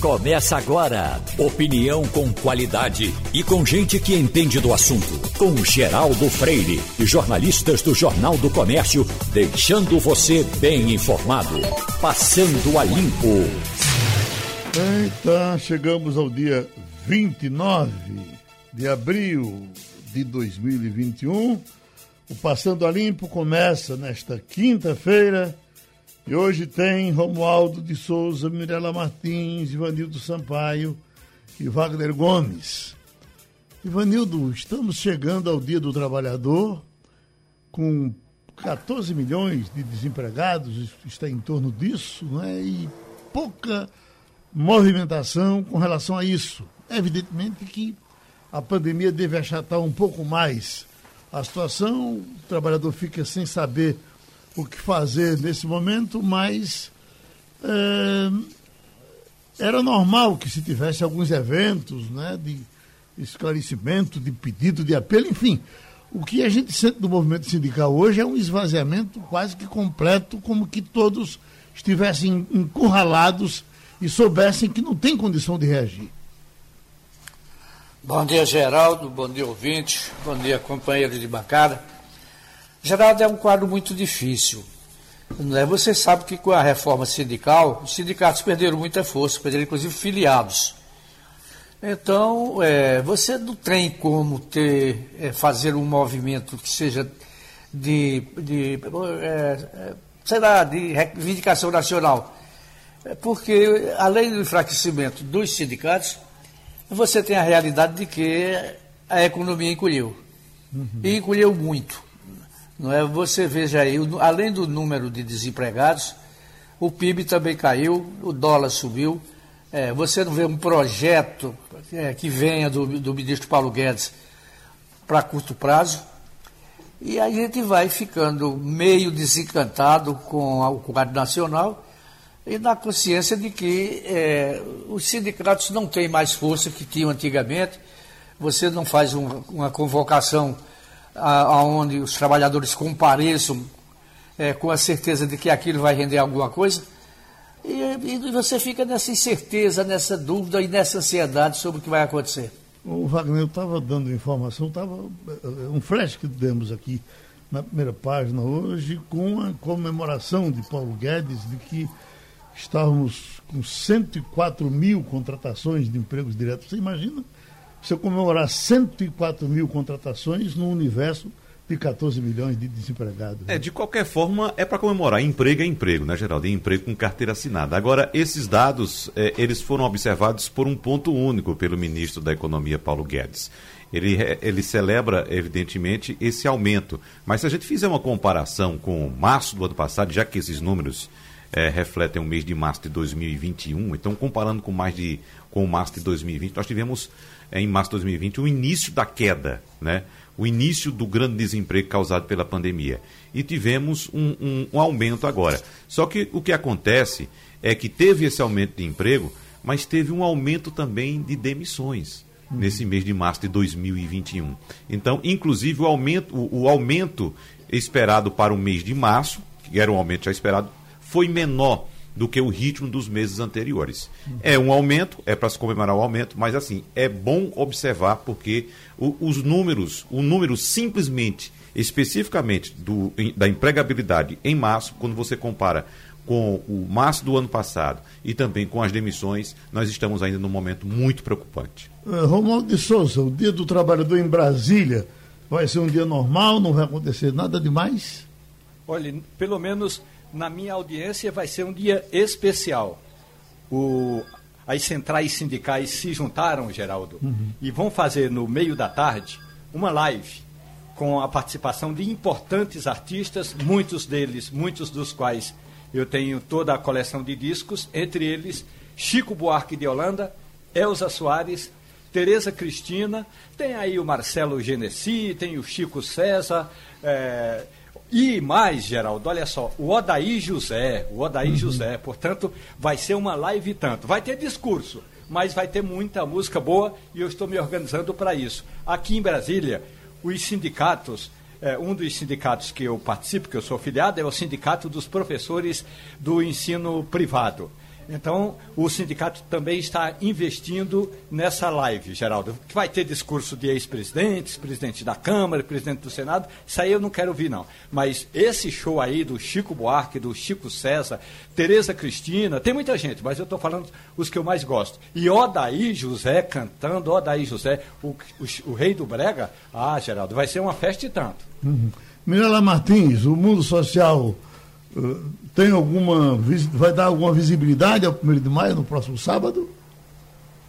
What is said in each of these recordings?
Começa agora. Opinião com qualidade e com gente que entende do assunto. Com Geraldo Freire e jornalistas do Jornal do Comércio, deixando você bem informado. Passando a limpo. Então, chegamos ao dia 29 de abril de 2021. O Passando a Limpo começa nesta quinta-feira e hoje tem Romualdo de Souza, Mirela Martins, Ivanildo Sampaio e Wagner Gomes. Ivanildo, estamos chegando ao Dia do Trabalhador com 14 milhões de desempregados, está em torno disso, né? e pouca movimentação com relação a isso. Evidentemente que a pandemia deve achatar um pouco mais a situação, o trabalhador fica sem saber o que fazer nesse momento, mas é, era normal que se tivesse alguns eventos né, de esclarecimento, de pedido, de apelo, enfim. O que a gente sente do movimento sindical hoje é um esvaziamento quase que completo, como que todos estivessem encurralados e soubessem que não tem condição de reagir. Bom dia, Geraldo. Bom dia, ouvinte. Bom dia, companheiro de bancada. Geraldo, é um quadro muito difícil. Né? Você sabe que com a reforma sindical, os sindicatos perderam muita força, perderam inclusive filiados. Então, é, você não tem como ter, é, fazer um movimento que seja de, de é, é sei lá, de reivindicação nacional. É, porque, além do enfraquecimento dos sindicatos, você tem a realidade de que a economia encolheu. Uhum. E encolheu muito. Não é? Você veja aí, além do número de desempregados, o PIB também caiu, o dólar subiu. É, você não vê um projeto é, que venha do, do ministro Paulo Guedes para curto prazo. E a gente vai ficando meio desencantado com o quadro nacional e na consciência de que é, os sindicatos não têm mais força que tinham antigamente. Você não faz um, uma convocação aonde os trabalhadores compareçam é, com a certeza de que aquilo vai render alguma coisa. E, e, você fica nessa incerteza, nessa dúvida e nessa ansiedade sobre o que vai acontecer. O Wagner, eu estava dando informação, estava é, um flash que demos aqui na primeira página hoje, com a comemoração de Paulo Guedes de que estávamos com 104 mil contratações de empregos diretos. Você imagina você comemorar 104 mil contratações no universo de 14 milhões de desempregados. Né? É, de qualquer forma, é para comemorar. Emprego é emprego, né, Geraldo? É emprego com carteira assinada. Agora, esses dados, é, eles foram observados por um ponto único pelo ministro da Economia, Paulo Guedes. Ele, ele celebra, evidentemente, esse aumento. Mas se a gente fizer uma comparação com março do ano passado, já que esses números é, refletem o mês de março de 2021, então comparando com mais de com março de 2020, nós tivemos em março de 2020 o início da queda, né? o início do grande desemprego causado pela pandemia. E tivemos um, um, um aumento agora. Só que o que acontece é que teve esse aumento de emprego, mas teve um aumento também de demissões nesse mês de março de 2021. Então, inclusive, o aumento, o, o aumento esperado para o mês de março, que era um aumento já esperado, foi menor do que o ritmo dos meses anteriores. É um aumento, é para se comemorar o aumento, mas assim, é bom observar porque o, os números, o número simplesmente, especificamente do, da empregabilidade em março, quando você compara com o março do ano passado e também com as demissões, nós estamos ainda num momento muito preocupante. Uh, Romualdo de Souza, o dia do trabalhador em Brasília vai ser um dia normal, não vai acontecer nada demais? Olha, pelo menos na minha audiência vai ser um dia especial. O, as centrais sindicais se juntaram, Geraldo, uhum. e vão fazer no meio da tarde uma live com a participação de importantes artistas, muitos deles, muitos dos quais eu tenho toda a coleção de discos, entre eles Chico Buarque de Holanda, Elza Soares, Tereza Cristina, tem aí o Marcelo Genesi, tem o Chico César, é, e mais, Geraldo, olha só, o Odaí José, o Odaí uhum. José, portanto, vai ser uma live tanto. Vai ter discurso, mas vai ter muita música boa e eu estou me organizando para isso. Aqui em Brasília, os sindicatos, é, um dos sindicatos que eu participo, que eu sou filiado, é o Sindicato dos Professores do Ensino Privado. Então, o sindicato também está investindo nessa live, Geraldo, que vai ter discurso de ex-presidentes, presidente da Câmara, presidente do Senado. Isso aí eu não quero ouvir, não. Mas esse show aí do Chico Buarque, do Chico César, Tereza Cristina, tem muita gente, mas eu estou falando os que eu mais gosto. E Odaí José cantando, Odaí José, o, o, o rei do Brega. Ah, Geraldo, vai ser uma festa e tanto. Uhum. Mirela Martins, o mundo social tem alguma. vai dar alguma visibilidade ao 1 de maio, no próximo sábado?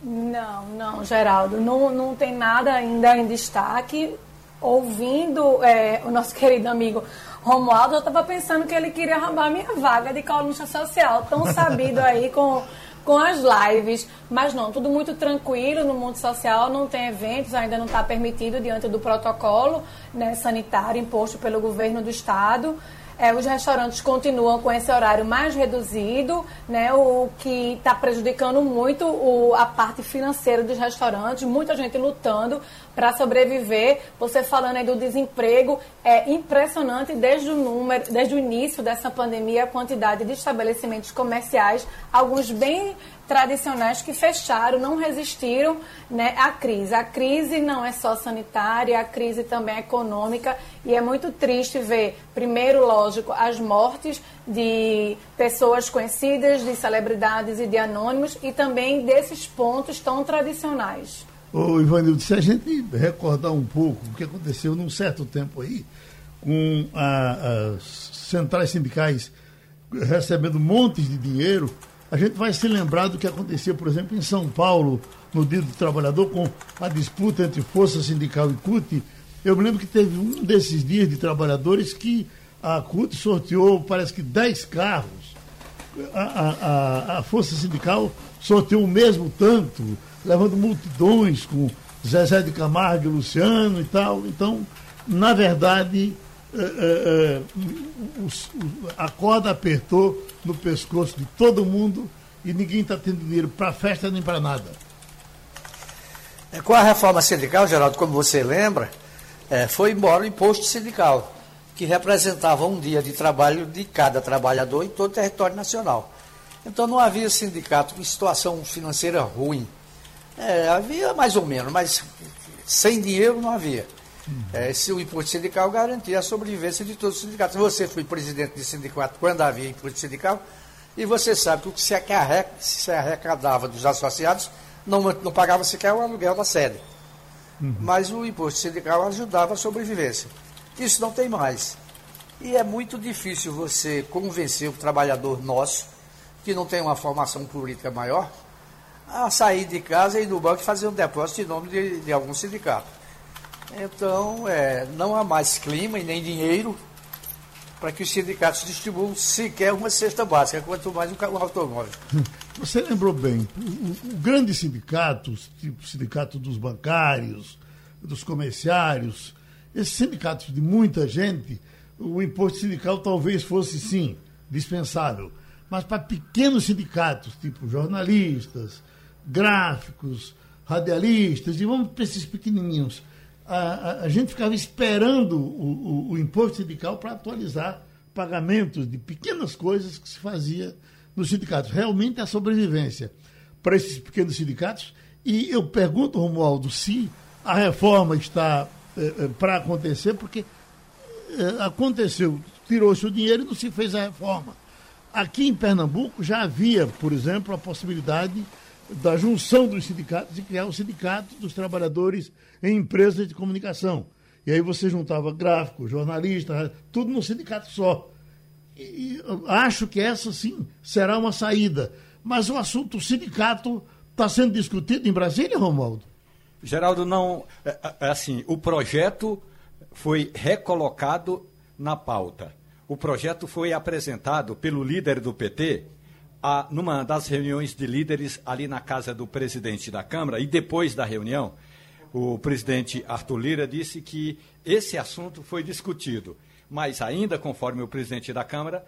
Não, não, Geraldo. Não, não tem nada ainda em destaque. Ouvindo é, o nosso querido amigo Romualdo, eu estava pensando que ele queria roubar minha vaga de colunista social, tão sabido aí com, com as lives. Mas não, tudo muito tranquilo no mundo social, não tem eventos, ainda não está permitido diante do protocolo né, sanitário imposto pelo governo do estado. É, os restaurantes continuam com esse horário mais reduzido, né, o que está prejudicando muito o, a parte financeira dos restaurantes, muita gente lutando para sobreviver. Você falando aí do desemprego, é impressionante desde o número, desde o início dessa pandemia, a quantidade de estabelecimentos comerciais, alguns bem tradicionais que fecharam, não resistiram né, à crise. A crise não é só sanitária, a crise também é econômica e é muito triste ver, primeiro, lógico, as mortes de pessoas conhecidas, de celebridades e de anônimos e também desses pontos tão tradicionais. Ô, Ivanildo, se a gente recordar um pouco o que aconteceu num certo tempo aí, com as centrais sindicais recebendo montes de dinheiro a gente vai se lembrar do que aconteceu, por exemplo, em São Paulo, no Dia do Trabalhador, com a disputa entre Força Sindical e CUT. Eu me lembro que teve um desses dias de trabalhadores que a CUT sorteou, parece que 10 carros. A, a, a Força Sindical sorteou o mesmo tanto, levando multidões com Zezé de Camargo e Luciano e tal. Então, na verdade, a corda apertou no pescoço de todo mundo e ninguém está tendo dinheiro para festa nem para nada. É, com a reforma sindical, Geraldo, como você lembra, é, foi embora o imposto sindical, que representava um dia de trabalho de cada trabalhador em todo o território nacional. Então não havia sindicato com situação financeira ruim. É, havia mais ou menos, mas sem dinheiro não havia. É, se o imposto sindical garantia a sobrevivência de todos os sindicatos. Você foi presidente de sindicato quando havia imposto sindical, e você sabe que o que se, arrec se arrecadava dos associados não, não pagava sequer o aluguel da sede. Uhum. Mas o imposto sindical ajudava a sobrevivência. Isso não tem mais. E é muito difícil você convencer o trabalhador nosso, que não tem uma formação política maior, a sair de casa e ir no banco e fazer um depósito em nome de, de algum sindicato. Então, é, não há mais clima e nem dinheiro para que os sindicatos distribuam sequer uma cesta básica, quanto mais um, um automóvel. Você lembrou bem, o, o grande sindicato, tipo sindicato dos bancários, dos comerciários, esses sindicatos de muita gente, o imposto sindical talvez fosse sim dispensável. Mas para pequenos sindicatos, tipo jornalistas, gráficos, radialistas, e vamos para esses pequenininhos, a, a, gente ficava esperando o, o, o imposto sindical para atualizar pagamentos de pequenas coisas que se fazia nos sindicatos. Realmente a sobrevivência para esses pequenos sindicatos. E eu pergunto, Romualdo, se a reforma está eh, eh, para acontecer, porque eh, aconteceu, tirou-se o dinheiro e não se fez a reforma. Aqui em Pernambuco já havia, por exemplo, a possibilidade da junção dos sindicatos e criar o sindicato dos trabalhadores em empresas de comunicação. E aí você juntava gráfico, jornalista, tudo num sindicato só. E, acho que essa sim será uma saída. Mas o assunto sindicato está sendo discutido em Brasília, Romualdo? Geraldo, não. É, é, é assim, o projeto foi recolocado na pauta. O projeto foi apresentado pelo líder do PT, a, numa das reuniões de líderes ali na casa do presidente da Câmara, e depois da reunião, o presidente Arthur Lira disse que esse assunto foi discutido, mas ainda conforme o presidente da Câmara,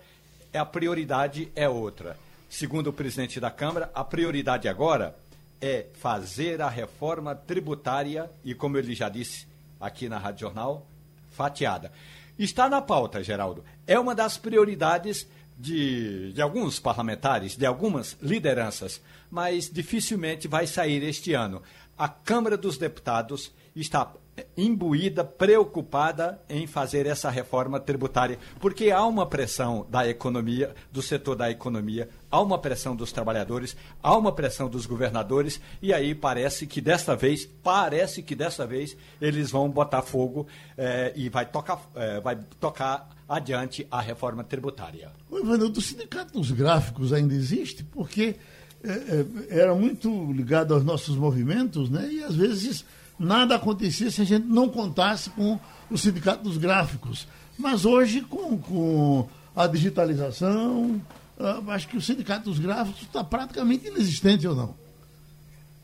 a prioridade é outra. Segundo o presidente da Câmara, a prioridade agora é fazer a reforma tributária e, como ele já disse aqui na Rádio Jornal, fatiada. Está na pauta, Geraldo. É uma das prioridades de, de alguns parlamentares, de algumas lideranças, mas dificilmente vai sair este ano. A Câmara dos Deputados está imbuída, preocupada em fazer essa reforma tributária, porque há uma pressão da economia, do setor da economia, há uma pressão dos trabalhadores, há uma pressão dos governadores, e aí parece que desta vez, parece que desta vez eles vão botar fogo eh, e vai tocar, eh, vai tocar adiante a reforma tributária. O Ivanildo, o sindicato dos gráficos ainda existe, porque eh, era muito ligado aos nossos movimentos, né? E às vezes nada acontecia se a gente não contasse com o Sindicato dos Gráficos. Mas hoje, com, com a digitalização, uh, acho que o Sindicato dos Gráficos está praticamente inexistente ou não?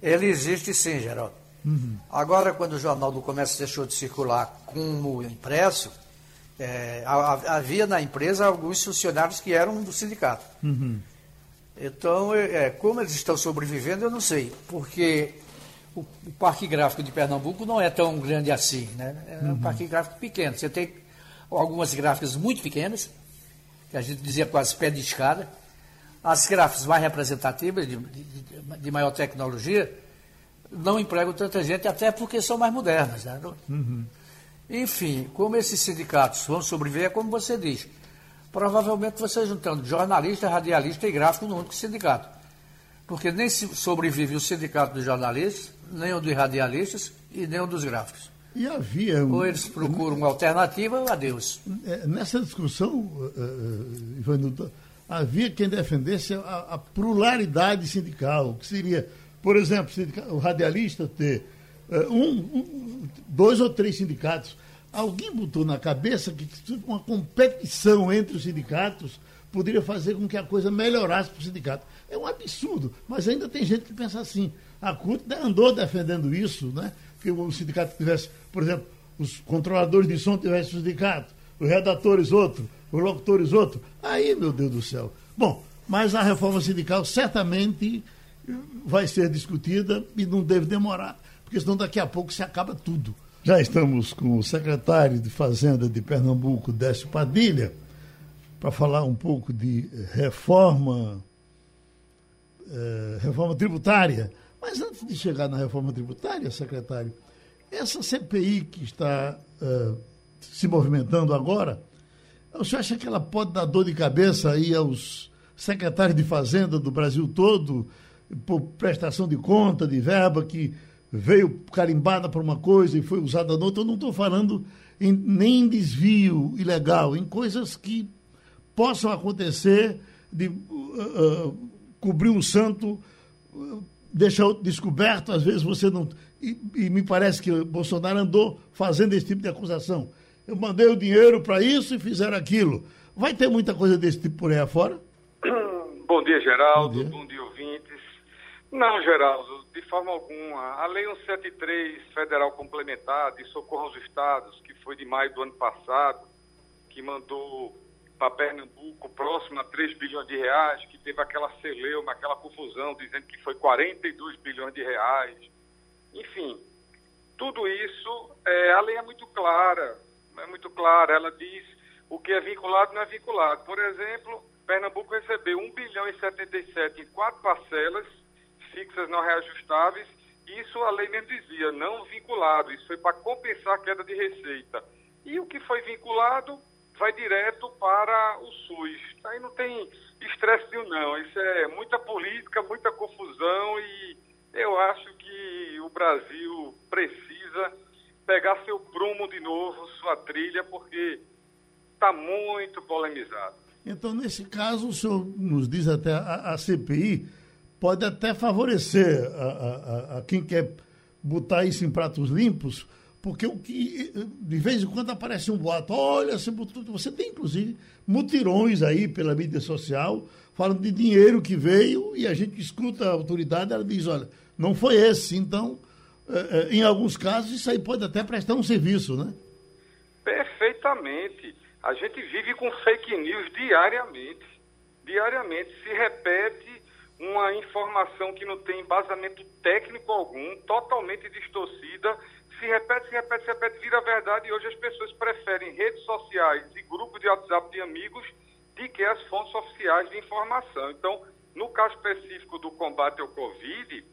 Ele existe sim, Geraldo. Uhum. Agora, quando o Jornal do Comércio deixou de circular como impresso, é, havia na empresa alguns funcionários que eram do sindicato. Uhum. Então, é, é como eles estão sobrevivendo, eu não sei, porque o, o, Parque Gráfico de Pernambuco não é tão grande assim, né? É um uhum. parque gráfico pequeno. Você tem algumas gráficas muito pequenas, que a gente dizia quase pé de escada. As gráficas mais representativas, de, de, de maior tecnologia, não empregam tanta gente, até porque são mais modernas. Né? Uhum. Enfim, como esses sindicatos vão sobreviver, é como você diz. Provavelmente você juntando jornalista, radialista e gráfico no único sindicato. Porque nem sobrevive o sindicato dos jornalistas, nem o dos radialistas e nem o dos gráficos. E havia. Um... Ou eles procuram uma alternativa ou adeus. É, nessa discussão, uh, Ivanildo, havia quem defendesse a, a, pluralidade sindical, que seria, por exemplo, o radialista ter um, um, dois ou três sindicatos. Alguém botou na cabeça que uma competição entre os sindicatos poderia fazer com que a coisa melhorasse para o sindicato. É um absurdo, mas ainda tem gente que pensa assim. A CUT andou defendendo isso, né? que o sindicato tivesse, por exemplo, os controladores de som tivessem sindicato, os redatores outro, os locutores outro. Aí, meu Deus do céu. Bom, mas a reforma sindical certamente vai ser discutida e não deve demorar, porque senão daqui a pouco se acaba tudo. Já estamos com o secretário de Fazenda de Pernambuco, Décio Padilha, para falar um pouco de reforma, eh, reforma tributária. Mas antes de chegar na reforma tributária, secretário, essa CPI que está uh, se movimentando agora, o senhor acha que ela pode dar dor de cabeça aí aos secretários de Fazenda do Brasil todo, por prestação de conta, de verba que veio carimbada para uma coisa e foi usada noutra? Eu não estou falando em, nem em desvio ilegal, em coisas que possam acontecer de uh, uh, cobrir um santo deixa outro descoberto, às vezes você não. E, e, me parece que Bolsonaro andou fazendo esse tipo de acusação. Eu mandei o dinheiro para isso e fizeram aquilo. Vai ter muita coisa desse tipo por aí afora? Bom dia, Geraldo. Bom dia, Bom dia ouvintes. Não, Geraldo, de forma alguma. A Lei 173 Federal Complementar de Socorro aos Estados, que foi de maio do ano passado, que mandou para Pernambuco próximo a 3 bilhões de reais, que teve aquela celeuma, aquela confusão, dizendo que foi 42 bilhões de reais. Enfim, tudo isso, é, a lei é muito clara, é muito clara, ela diz o que é vinculado não é vinculado. Por exemplo, Pernambuco recebeu 1 bilhão e 77 em quatro parcelas fixas não reajustáveis, isso a lei mesmo dizia, não vinculado, isso foi para compensar a queda de receita. E o que foi vinculado vai direto para o SUS. Aí não tem estresse nenhum, não. Isso é muita política, muita confusão e eu acho que o Brasil precisa pegar seu prumo de novo, sua trilha, porque está muito polemizado. Então, nesse caso, o senhor nos diz até a, a CPI pode até favorecer a, a, a quem quer botar isso em pratos limpos, porque o que de vez em quando aparece um boato, olha, você tem inclusive mutirões aí pela mídia social falando de dinheiro que veio e a gente escuta a autoridade, ela diz, olha, não foi esse, então, eh, eh, em alguns casos isso aí pode até prestar um serviço, né? Perfeitamente. A gente vive com fake news diariamente. Diariamente se repete uma informação que não tem embasamento técnico algum, totalmente distorcida se repete, se repete, se repete, vira verdade e hoje as pessoas preferem redes sociais e grupos de WhatsApp de amigos de que as fontes oficiais de informação. Então, no caso específico do combate ao Covid,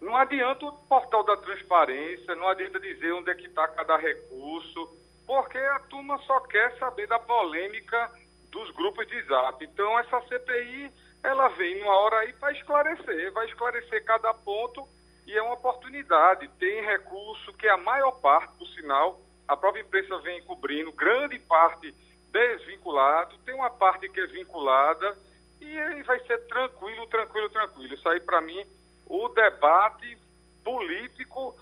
não adianta o portal da transparência, não adianta dizer onde é que está cada recurso, porque a turma só quer saber da polêmica dos grupos de zap. Então, essa CPI, ela vem numa hora aí para esclarecer, vai esclarecer cada ponto e é uma oportunidade. Tem recurso que é a maior parte, por sinal, a própria imprensa vem cobrindo, grande parte desvinculado, tem uma parte que é vinculada e aí vai ser tranquilo, tranquilo, tranquilo. Isso aí, para mim, o debate político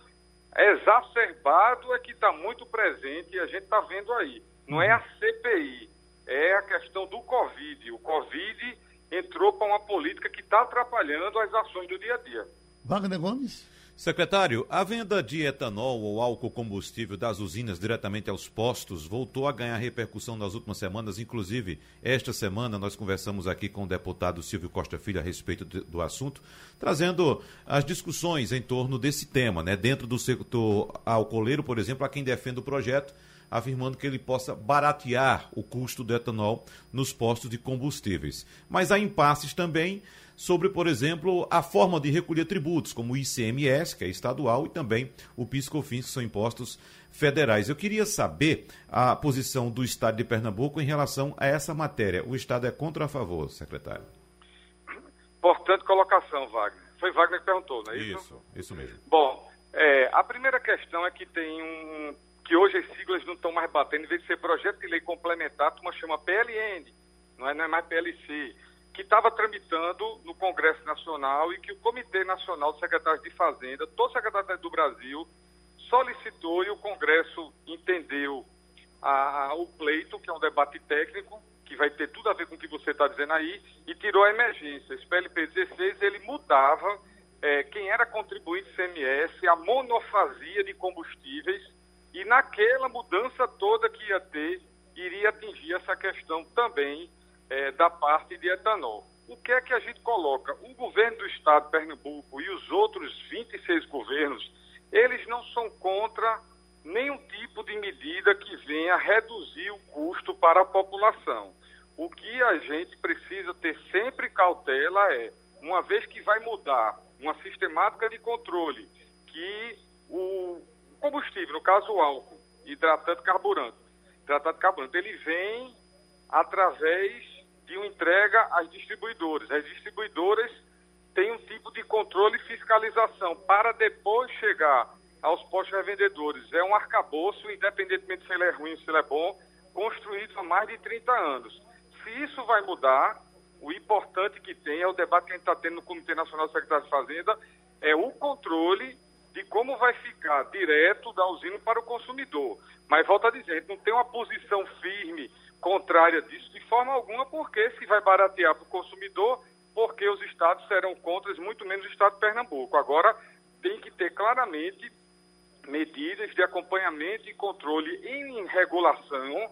exacerbado é que está muito presente e a gente está vendo aí. Não é a CPI, é a questão do Covid. O Covid entrou para uma política que está atrapalhando as ações do dia a dia. Wagner Gomes? Secretário, a venda de etanol ou álcool combustível das usinas diretamente aos postos voltou a ganhar repercussão nas últimas semanas. Inclusive, esta semana nós conversamos aqui com o deputado Silvio Costa Filho a respeito do assunto, trazendo as discussões em torno desse tema, né? Dentro do setor alcooleiro, por exemplo, há quem defende o projeto afirmando que ele possa baratear o custo do etanol nos postos de combustíveis. Mas há impasses também sobre, por exemplo, a forma de recolher tributos, como o ICMS, que é estadual, e também o PIS/COFINS, que são impostos federais. Eu queria saber a posição do Estado de Pernambuco em relação a essa matéria. O Estado é contra ou a favor, secretário? Importante colocação, Wagner. Foi Wagner que perguntou, não é isso? Isso, isso mesmo. Bom, é, a primeira questão é que tem um que hoje as siglas não estão mais batendo, em vez de ser projeto de lei complementar, uma chama PLN, não é, não é mais PLC, que estava tramitando no Congresso Nacional e que o Comitê Nacional de Secretários de Fazenda, todo secretário do Brasil, solicitou e o Congresso entendeu a, a, o pleito, que é um debate técnico, que vai ter tudo a ver com o que você está dizendo aí, e tirou a emergência. Esse PLP 16, ele mudava é, quem era contribuinte CMS, a monofasia de combustíveis, e naquela mudança toda que ia ter, iria atingir essa questão também é, da parte de etanol. O que é que a gente coloca? O governo do estado de Pernambuco e os outros 26 governos, eles não são contra nenhum tipo de medida que venha reduzir o custo para a população. O que a gente precisa ter sempre cautela é, uma vez que vai mudar uma sistemática de controle, que o combustível, no caso o álcool, hidratante carburante. Hidratante carburante, ele vem através de uma entrega às distribuidoras. As distribuidoras têm um tipo de controle e fiscalização para depois chegar aos postos revendedores. É um arcabouço, independentemente se ele é ruim ou se ele é bom, construído há mais de 30 anos. Se isso vai mudar, o importante que tem é o debate que a gente está tendo no Comitê Nacional de Secretários de Fazenda, é o controle de como vai ficar direto da usina para o consumidor. Mas, volta a dizer, não tem uma posição firme contrária disso de forma alguma, porque se vai baratear para o consumidor, porque os estados serão contra, muito menos o estado de Pernambuco. Agora, tem que ter claramente medidas de acompanhamento e controle em regulação,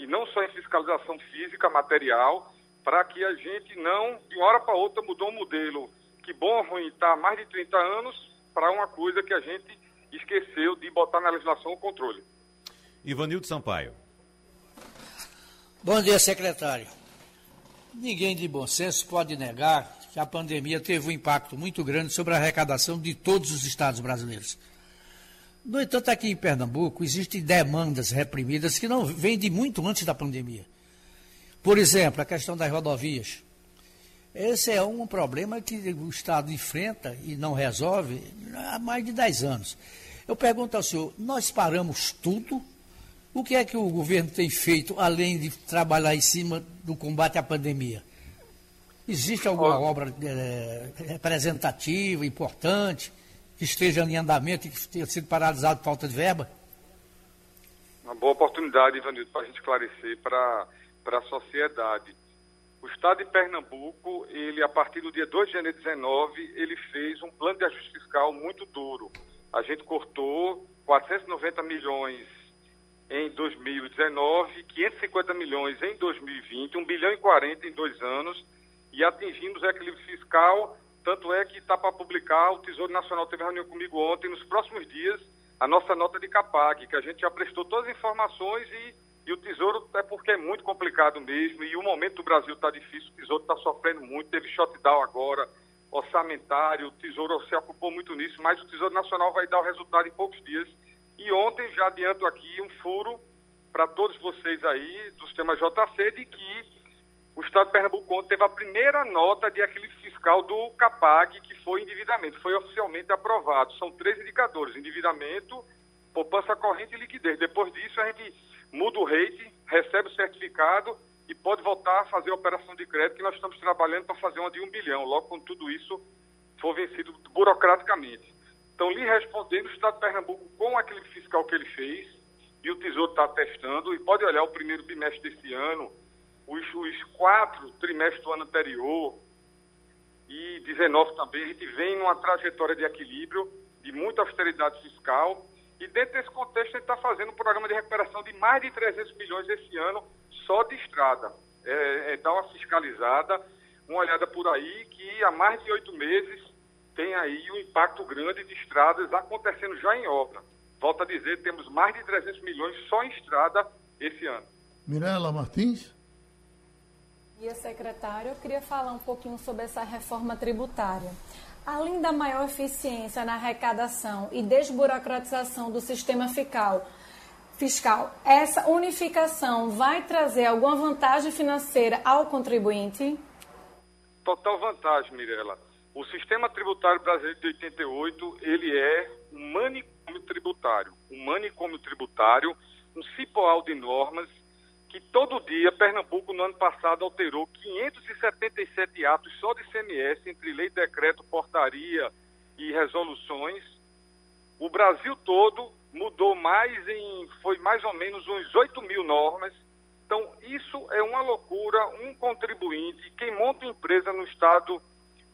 e não só em fiscalização física, material, para que a gente não, de uma hora para outra, mudou um modelo que bom ou ruim está há mais de 30 anos, para uma coisa que a gente esqueceu de botar na legislação o controle. Ivanildo Sampaio. Bom dia, secretário. Ninguém de bom senso pode negar que a pandemia teve um impacto muito grande sobre a arrecadação de todos os estados brasileiros. No entanto, aqui em Pernambuco existem demandas reprimidas que não vêm de muito antes da pandemia. Por exemplo, a questão das rodovias. Esse é um problema que o Estado enfrenta e não resolve há mais de 10 anos. Eu pergunto ao senhor, nós paramos tudo? O que é que o governo tem feito, além de trabalhar em cima do combate à pandemia? Existe alguma obra é, representativa, importante, que esteja em andamento e que tenha sido paralisado por falta de verba? Uma boa oportunidade, Ivanildo, para a gente esclarecer para a sociedade. O Estado de Pernambuco, ele a partir do dia 2 de janeiro de 19, ele fez um plano de ajuste fiscal muito duro. A gente cortou 490 milhões em 2019, 550 milhões em 2020, 1 bilhão e 40 em dois anos, e atingimos o equilíbrio fiscal, tanto é que está para publicar, o Tesouro Nacional teve reunião comigo ontem, nos próximos dias, a nossa nota de CAPAG, que a gente já prestou todas as informações e E o Tesouro é porque é muito complicado mesmo, e o momento do Brasil está difícil, o Tesouro está sofrendo muito, teve shutdown agora, orçamentário, o Tesouro se ocupou muito nisso, mas o Tesouro Nacional vai dar o resultado em poucos dias. E ontem, já adianto aqui, um furo para todos vocês aí do sistema JC de que o Estado de Pernambuco teve a primeira nota de equilíbrio fiscal do CAPAG, que foi endividamento, foi oficialmente aprovado. São três indicadores, endividamento, poupança corrente e liquidez. Depois disso, a gente muda o rate, recebe o certificado e pode voltar a fazer a operação de crédito que nós estamos trabalhando para fazer uma de um bilhão, logo quando tudo isso for vencido burocraticamente. Então, lhe respondendo, o Estado de Pernambuco, com aquele fiscal que ele fez, e o Tesouro está testando, e pode olhar o primeiro bimestre desse ano, os, os quatro trimestres do ano anterior, e 19 também, a gente vem numa trajetória de equilíbrio, de muita austeridade fiscal, e dentro desse contexto a gente está fazendo um programa de recuperação de mais de 300 milhões esse ano, só de estrada. É, é dar uma fiscalizada, uma olhada por aí, que há mais de oito meses tem aí um impacto grande de estradas acontecendo já em obra. Volto a dizer, temos mais de 300 milhões só em estrada esse ano. Mirela Martins? dia, secretário. Eu queria falar um pouquinho sobre essa reforma tributária. Além da maior eficiência na arrecadação e desburocratização do sistema fiscal, fiscal, essa unificação vai trazer alguma vantagem financeira ao contribuinte? Total vantagem, Mirela. O sistema tributário brasileiro de 88, ele é um manicômio tributário. Um manicômio tributário, um cipoal de normas que todo dia Pernambuco no ano passado alterou 577 atos só de CMS entre lei, decreto, portaria e resoluções. O Brasil todo mudou mais em, foi mais ou menos uns 8 mil normas. Então, isso é uma loucura. Um contribuinte, quem monta empresa no Estado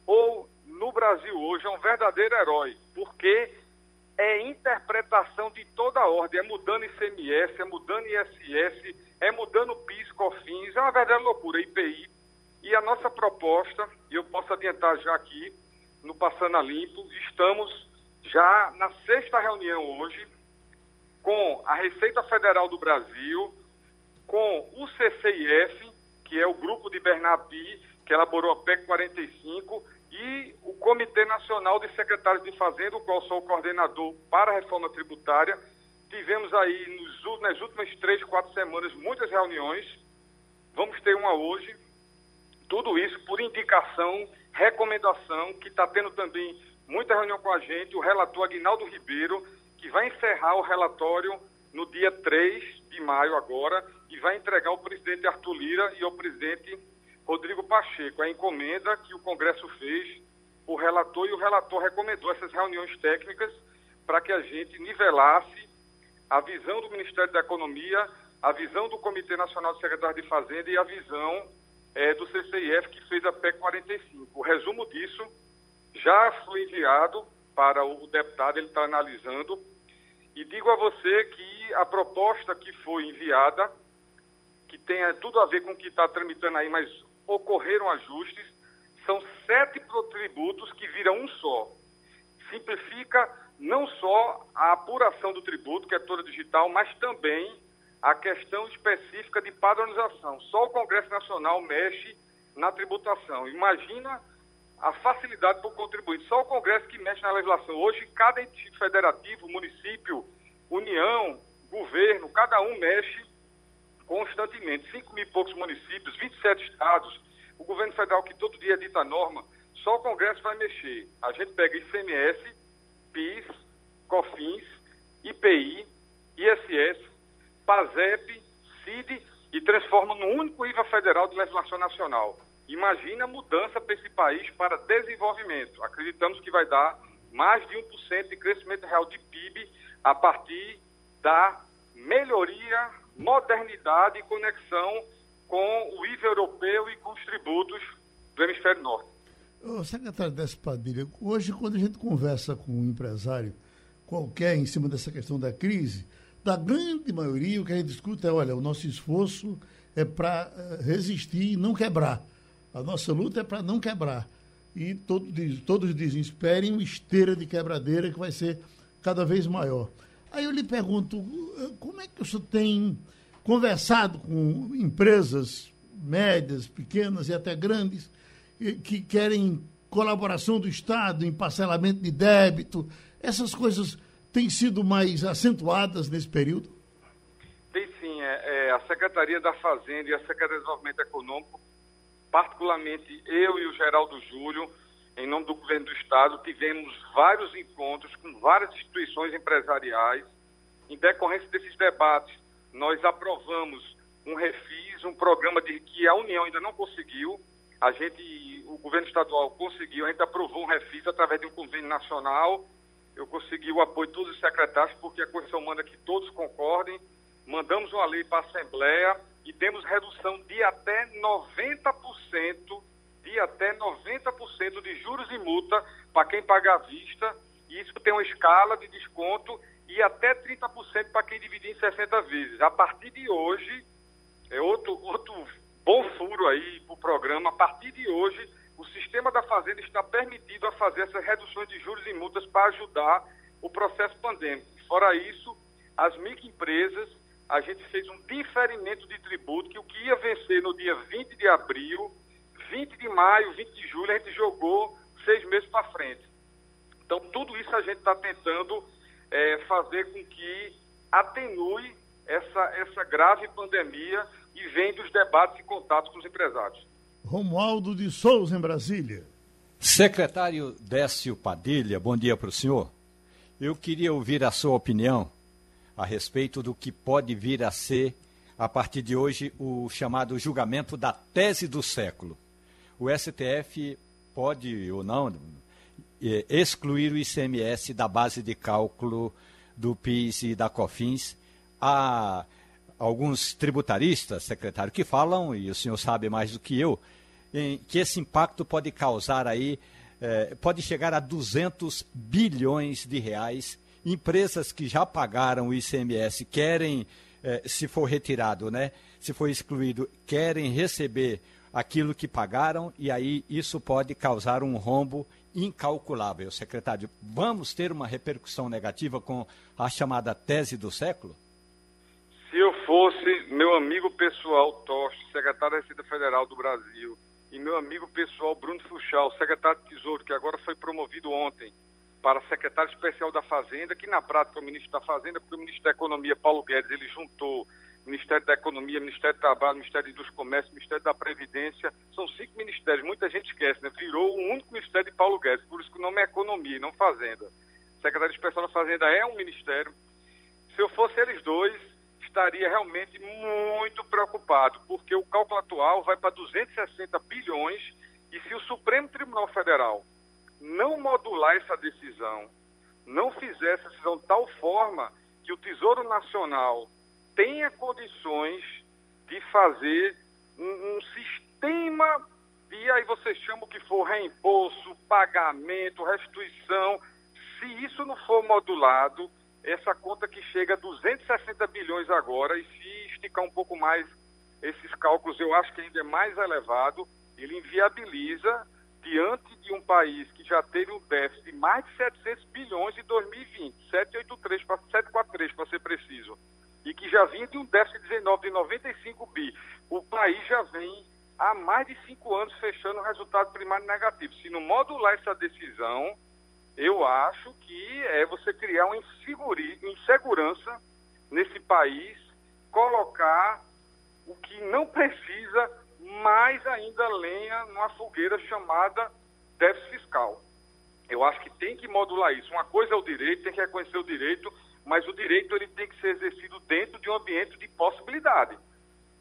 ou no Brasil hoje, é um verdadeiro herói, porque é interpretação de toda a ordem, é mudando ICMS, é mudando ISS, é mudando PIS, COFINS, é uma verdadeira loucura, IPI. E a nossa proposta, e eu posso adiantar já aqui, no Passando a Limpo, estamos já na sexta reunião hoje com a Receita Federal do Brasil, com o CCIF, que é o grupo de Bernabi, que elaborou a PEC 45, e o Comitê Nacional de Secretários de Fazenda, o qual sou o coordenador para a reforma tributária. Tivemos aí nos, nas últimas três, quatro semanas muitas reuniões. Vamos ter uma hoje. Tudo isso por indicação, recomendação, que está tendo também muita reunião com a gente, o relator Aguinaldo Ribeiro, que vai encerrar o relatório no dia 3 de maio agora e vai entregar ao presidente Arthur Lira e ao presidente Rodrigo Pacheco, a encomenda que o Congresso fez, o relator e o relator recomendou essas reuniões técnicas para que a gente nivelasse a visão do Ministério da Economia, a visão do Comitê Nacional de Secretários de Fazenda e a visão é, do CCIF que fez a PEC 45. O resumo disso já foi enviado para o deputado, ele está analisando, e digo a você que a proposta que foi enviada, que tem tudo a ver com o que está tramitando aí, mas ocorreram ajustes, são sete tributos que viram um só. Simplifica não só a apuração do tributo, que é toda digital, mas também a questão específica de padronização. Só o Congresso Nacional mexe na tributação. Imagina a facilidade para o contribuinte. Só o Congresso que mexe na legislação. Hoje, cada ente federativo, município, União, governo, cada um mexe constantemente. 5 mil e poucos municípios, 27 estados, o governo federal que todo dia dita norma, só o Congresso vai mexer. A gente pega ICMS, PIS, COFINS, IPI, ISS, PASEP, CID e transforma num único IVA federal de legislação nacional. Imagina a mudança para esse país para desenvolvimento. Acreditamos que vai dar mais de 1% de crescimento real de PIB a partir da melhoria modernidade e conexão com o IVA europeu e com os tributos do hemisfério norte. Ô, secretário Décio Padilha, hoje quando a gente conversa com um empresário qualquer em cima dessa questão da crise, da grande maioria o que a gente escuta é, olha, o nosso esforço é para eh, resistir e não quebrar. A nossa luta é para não quebrar. E todos, todos dizem, esperem uma esteira de quebradeira que vai ser cada vez maior. Aí eu lhe pergunto, eh, como é que senhor tem conversado com empresas médias, pequenas e até grandes que querem colaboração do Estado em parcelamento de débito. Essas coisas têm sido mais acentuadas nesse período? Tem sim. É, é, a Secretaria da Fazenda e a Secretaria de Desenvolvimento Econômico, particularmente eu e o Geraldo Júlio, em nome do governo do Estado, tivemos vários encontros com várias instituições empresariais. Em decorrência desses debates, nós aprovamos um refis, um programa de que a União ainda não conseguiu. A gente, o governo estadual conseguiu, a gente aprovou um refis através de um convênio nacional. Eu consegui o apoio de todos os secretários, porque a Constituição manda que todos concordem. Mandamos uma lei para a Assembleia e temos redução de até 90%, de até 90% de juros e multa para quem paga à vista. E isso tem uma escala de desconto e até 30% para quem dividir em 60 vezes. A partir de hoje, é outro, outro bom furo aí para o programa. A partir de hoje, o sistema da Fazenda está permitido a fazer essas reduções de juros e multas para ajudar o processo pandêmico. Fora isso, as microempresas, a gente fez um diferimento de tributo que o que ia vencer no dia 20 de abril, 20 de maio, 20 de julho, a gente jogou seis meses para frente. Então, tudo isso a gente está tentando é, fazer com que atenue essa, essa grave pandemia e vem dos debates e contatos com os empresários. Romualdo de Souza, em Brasília. Secretário Décio Padilha, bom dia para o senhor. Eu queria ouvir a sua opinião a respeito do que pode vir a ser, a partir de hoje, o chamado julgamento da tese do século. O STF pode ou não é, excluir o ICMS da base de cálculo do PIS e da COFINS. Há alguns tributaristas, secretário, que falam, e o senhor sabe mais do que eu, que esse impacto pode causar aí, eh, pode chegar a 200 bilhões de reais. Empresas que já pagaram o ICMS querem, eh, se for retirado, né, se for excluído, querem receber aquilo que pagaram e aí isso pode causar um rombo incalculável. Secretário, vamos ter uma repercussão negativa com a chamada tese do século? Se eu fosse meu amigo pessoal Tosto, secretário da Receita Federal do Brasil, e meu amigo pessoal Bruno Fuchal, secretário de Tesouro, que agora foi promovido ontem para secretário especial da Fazenda, que na prática é o ministro da Fazenda, porque o ministro da Economia, Paulo Guedes, ele juntou Ministério da Economia, Ministério do Trabalho, Ministério dos Comércios, Ministério da Previdência. São cinco ministérios, muita gente esquece, né? Virou o único ministério de Paulo Guedes, por isso que o nome é Economia não Fazenda. Secretário especial da Fazenda é um ministério. Se eu fosse eles dois, estaria realmente muito preocupado, porque o cálculo atual vai para 260 bilhões e se o Supremo Tribunal Federal não modular essa decisão, não fizer essa decisão de tal forma que o Tesouro Nacional tenha condições de fazer um, um sistema e aí você chama o que for reembolso, pagamento, restituição. Se isso não for modulado, essa conta que chega a 260 bilhões agora, e se esticar um pouco mais esses cálculos, eu acho que ainda é mais elevado, ele inviabiliza, diante de um país que já teve um déficit de mais de 700 bilhões em 2020, 783 para 743 para ser preciso e que já vinha de um déficit 19 de 95 bi. O país já vem há mais de cinco anos fechando o resultado primário negativo. Se não modular essa decisão, eu acho que é você criar uma insegurança nesse país, colocar o que não precisa, mais ainda lenha numa fogueira chamada déficit fiscal. Eu acho que tem que modular isso. Uma coisa é o direito, tem que reconhecer o direito, mas o direito ele tem que ser exercido dentro de um ambiente de possibilidade,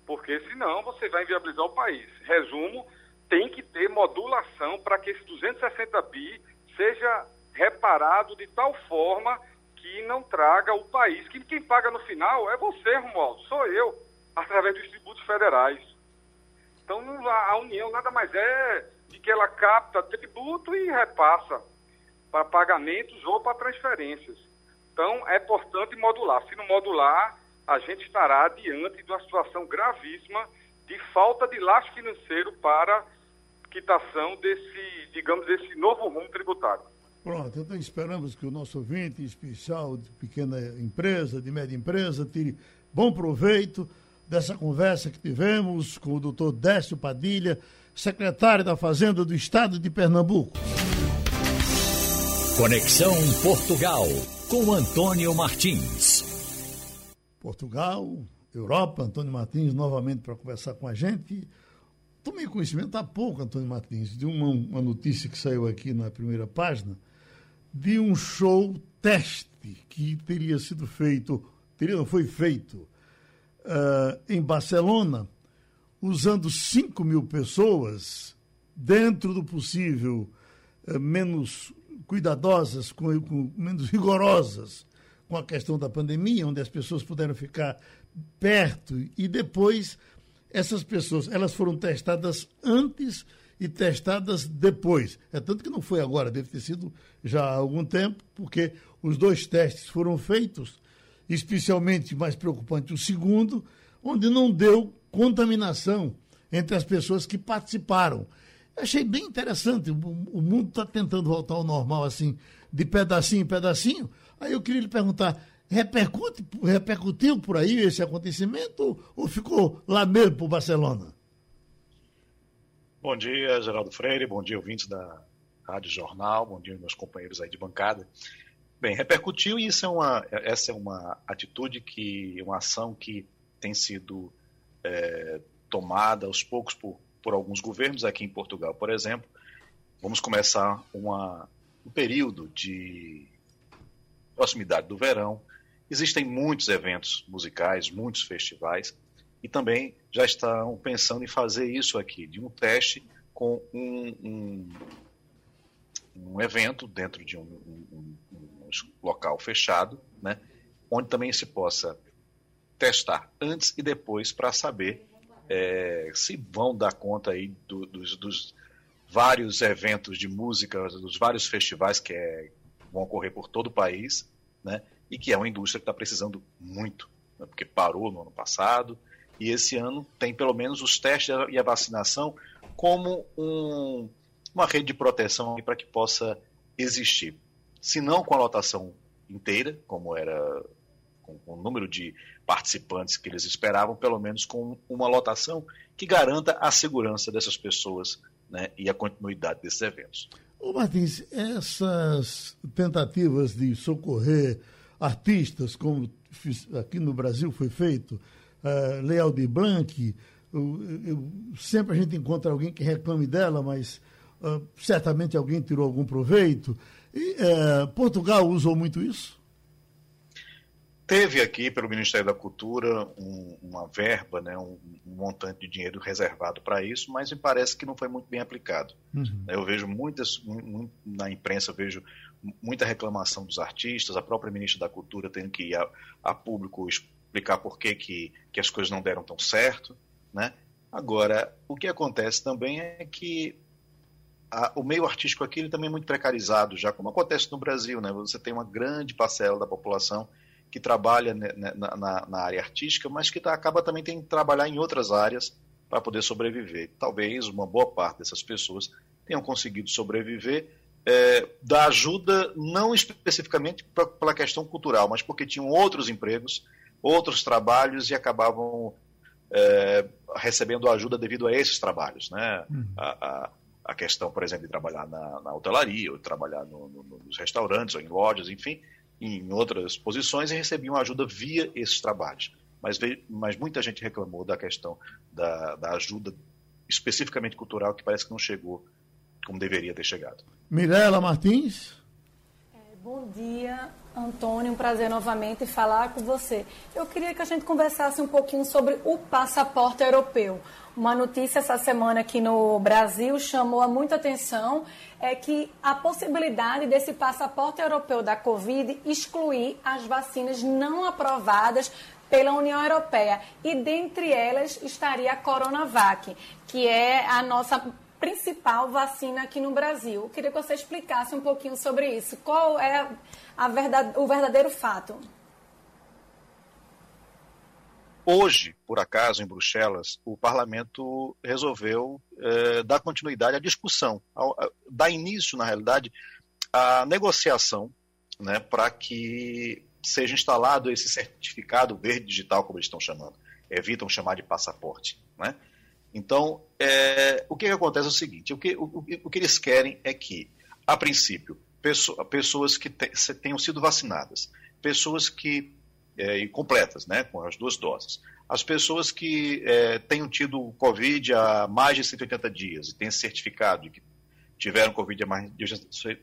porque senão você vai inviabilizar o país. Resumo, tem que ter modulação para que esse 260 bi seja reparado de tal forma que não traga o país, que quem paga no final é você, Romualdo, sou eu, através dos tributos federais. Então a União nada mais é de que ela capta tributo e repassa para pagamentos ou para transferências. Então, é importante modular. Se não modular, a gente estará diante de uma situação gravíssima de falta de laço financeiro para quitação desse, digamos, desse novo rumo tributário. Pronto, então esperamos que o nosso ouvinte especial de pequena empresa, de média empresa, tire bom proveito dessa conversa que tivemos com o doutor Décio Padilha, secretário da Fazenda do Estado de Pernambuco. Conexão Portugal com Antônio Martins. Portugal, Europa, Antônio Martins novamente para conversar com a gente. Tomei conhecimento há pouco, Antônio Martins, de uma, uma notícia que saiu aqui na primeira página de um show teste que teria sido feito, teria não foi feito uh, em Barcelona, usando 5 mil pessoas, dentro do possível, uh, menos cuidadosas, com, com, menos rigorosas com a questão da pandemia, onde as pessoas puderam ficar perto e depois essas pessoas, elas foram testadas antes e testadas depois. É tanto que não foi agora, deve ter sido já há algum tempo, porque os dois testes foram feitos, especialmente mais preocupante o segundo, onde não deu contaminação entre as pessoas que participaram. Achei bem interessante. O mundo está tentando voltar ao normal, assim, de pedacinho em pedacinho. Aí eu queria lhe perguntar: repercute, repercutiu por aí esse acontecimento ou ficou lá mesmo para Barcelona? Bom dia, Geraldo Freire. Bom dia, ouvintes da Rádio Jornal. Bom dia, meus companheiros aí de bancada. Bem, repercutiu e isso é uma, essa é uma atitude que, uma ação que tem sido é, tomada aos poucos por por alguns governos aqui em Portugal, por exemplo, vamos começar uma, um período de proximidade do verão. Existem muitos eventos musicais, muitos festivais, e também já estão pensando em fazer isso aqui, de um teste com um, um, um evento dentro de um, um, local fechado, né, onde também se possa testar antes e depois para saber é, se vão dar conta aí do, dos, dos, vários eventos de música, dos vários festivais que é, vão ocorrer por todo o país, né? E que é uma indústria que está precisando muito, né? porque parou no ano passado e esse ano tem pelo menos os testes e a vacinação como um, uma rede de proteção para que possa existir. Se não com a lotação inteira, como era com, com o número de participantes que eles esperavam, pelo menos com uma lotação que garanta a segurança dessas pessoas né, e a continuidade desses eventos. Ô Martins, essas tentativas de socorrer artistas, como aqui no Brasil foi feito, uh, Leal de Blanc, eu, eu, sempre a gente encontra alguém que reclame dela, mas uh, certamente alguém tirou algum proveito. E, uh, Portugal usou muito isso? Teve aqui, pelo Ministério da Cultura, um, uma verba, né, um, um, montante de dinheiro reservado para isso, mas me parece que não foi muito bem aplicado. Uhum. Eu vejo muitas, na imprensa, vejo muita reclamação dos artistas, a própria ministra da Cultura tendo que ir a, a público explicar por que, que, que as coisas não deram tão certo. Né? Agora, o que acontece também é que a, o meio artístico aqui ele também é muito precarizado, já como acontece no Brasil. Né? Você tem uma grande parcela da população que trabalha na, na, na área artística, mas que tá, acaba também tendo que trabalhar em outras áreas para poder sobreviver. Talvez uma boa parte dessas pessoas tenham conseguido sobreviver é, da ajuda, não especificamente pra, pela questão cultural, mas porque tinham outros empregos, outros trabalhos e acabavam é, recebendo ajuda devido a esses trabalhos. Né? Uhum. A, a, a, questão, por exemplo, de trabalhar na, na hotelaria, ou trabalhar no, no, nos restaurantes, ou em lojas, enfim, em outras posições e recebiam ajuda via esses trabalhos. Mas, veio, mas muita gente reclamou da questão da, da ajuda especificamente cultural que parece que não chegou como deveria ter chegado. Mirela Martins. Bom dia, Antônio. Um prazer novamente falar com você. Eu queria que a gente conversasse um pouquinho sobre o passaporte europeu. Uma notícia essa semana aqui no Brasil chamou muita atenção é que a possibilidade desse passaporte europeu da Covid excluir as vacinas não aprovadas pela União Europeia. E dentre elas estaria a Coronavac, que é a nossa principal vacina aqui no Brasil. Eu queria que você explicasse um pouquinho sobre isso. Qual é a verdade, o verdadeiro fato? Hoje, por acaso, em Bruxelas, o parlamento resolveu eh, dar continuidade à discussão, ao, a, dar início, na realidade, à negociação né, para que seja instalado esse certificado verde digital, como eles estão chamando. evitam chamar de passaporte. Né? Então, é, o que, que, acontece é o seguinte: o que, o, o que eles querem é que, a princípio, pessoa, pessoas que te, tenham sido vacinadas, pessoas que. É, completas, né, com as duas doses. As pessoas que é, tenham tido Covid há mais de 180 dias e têm certificado de que tiveram Covid há mais de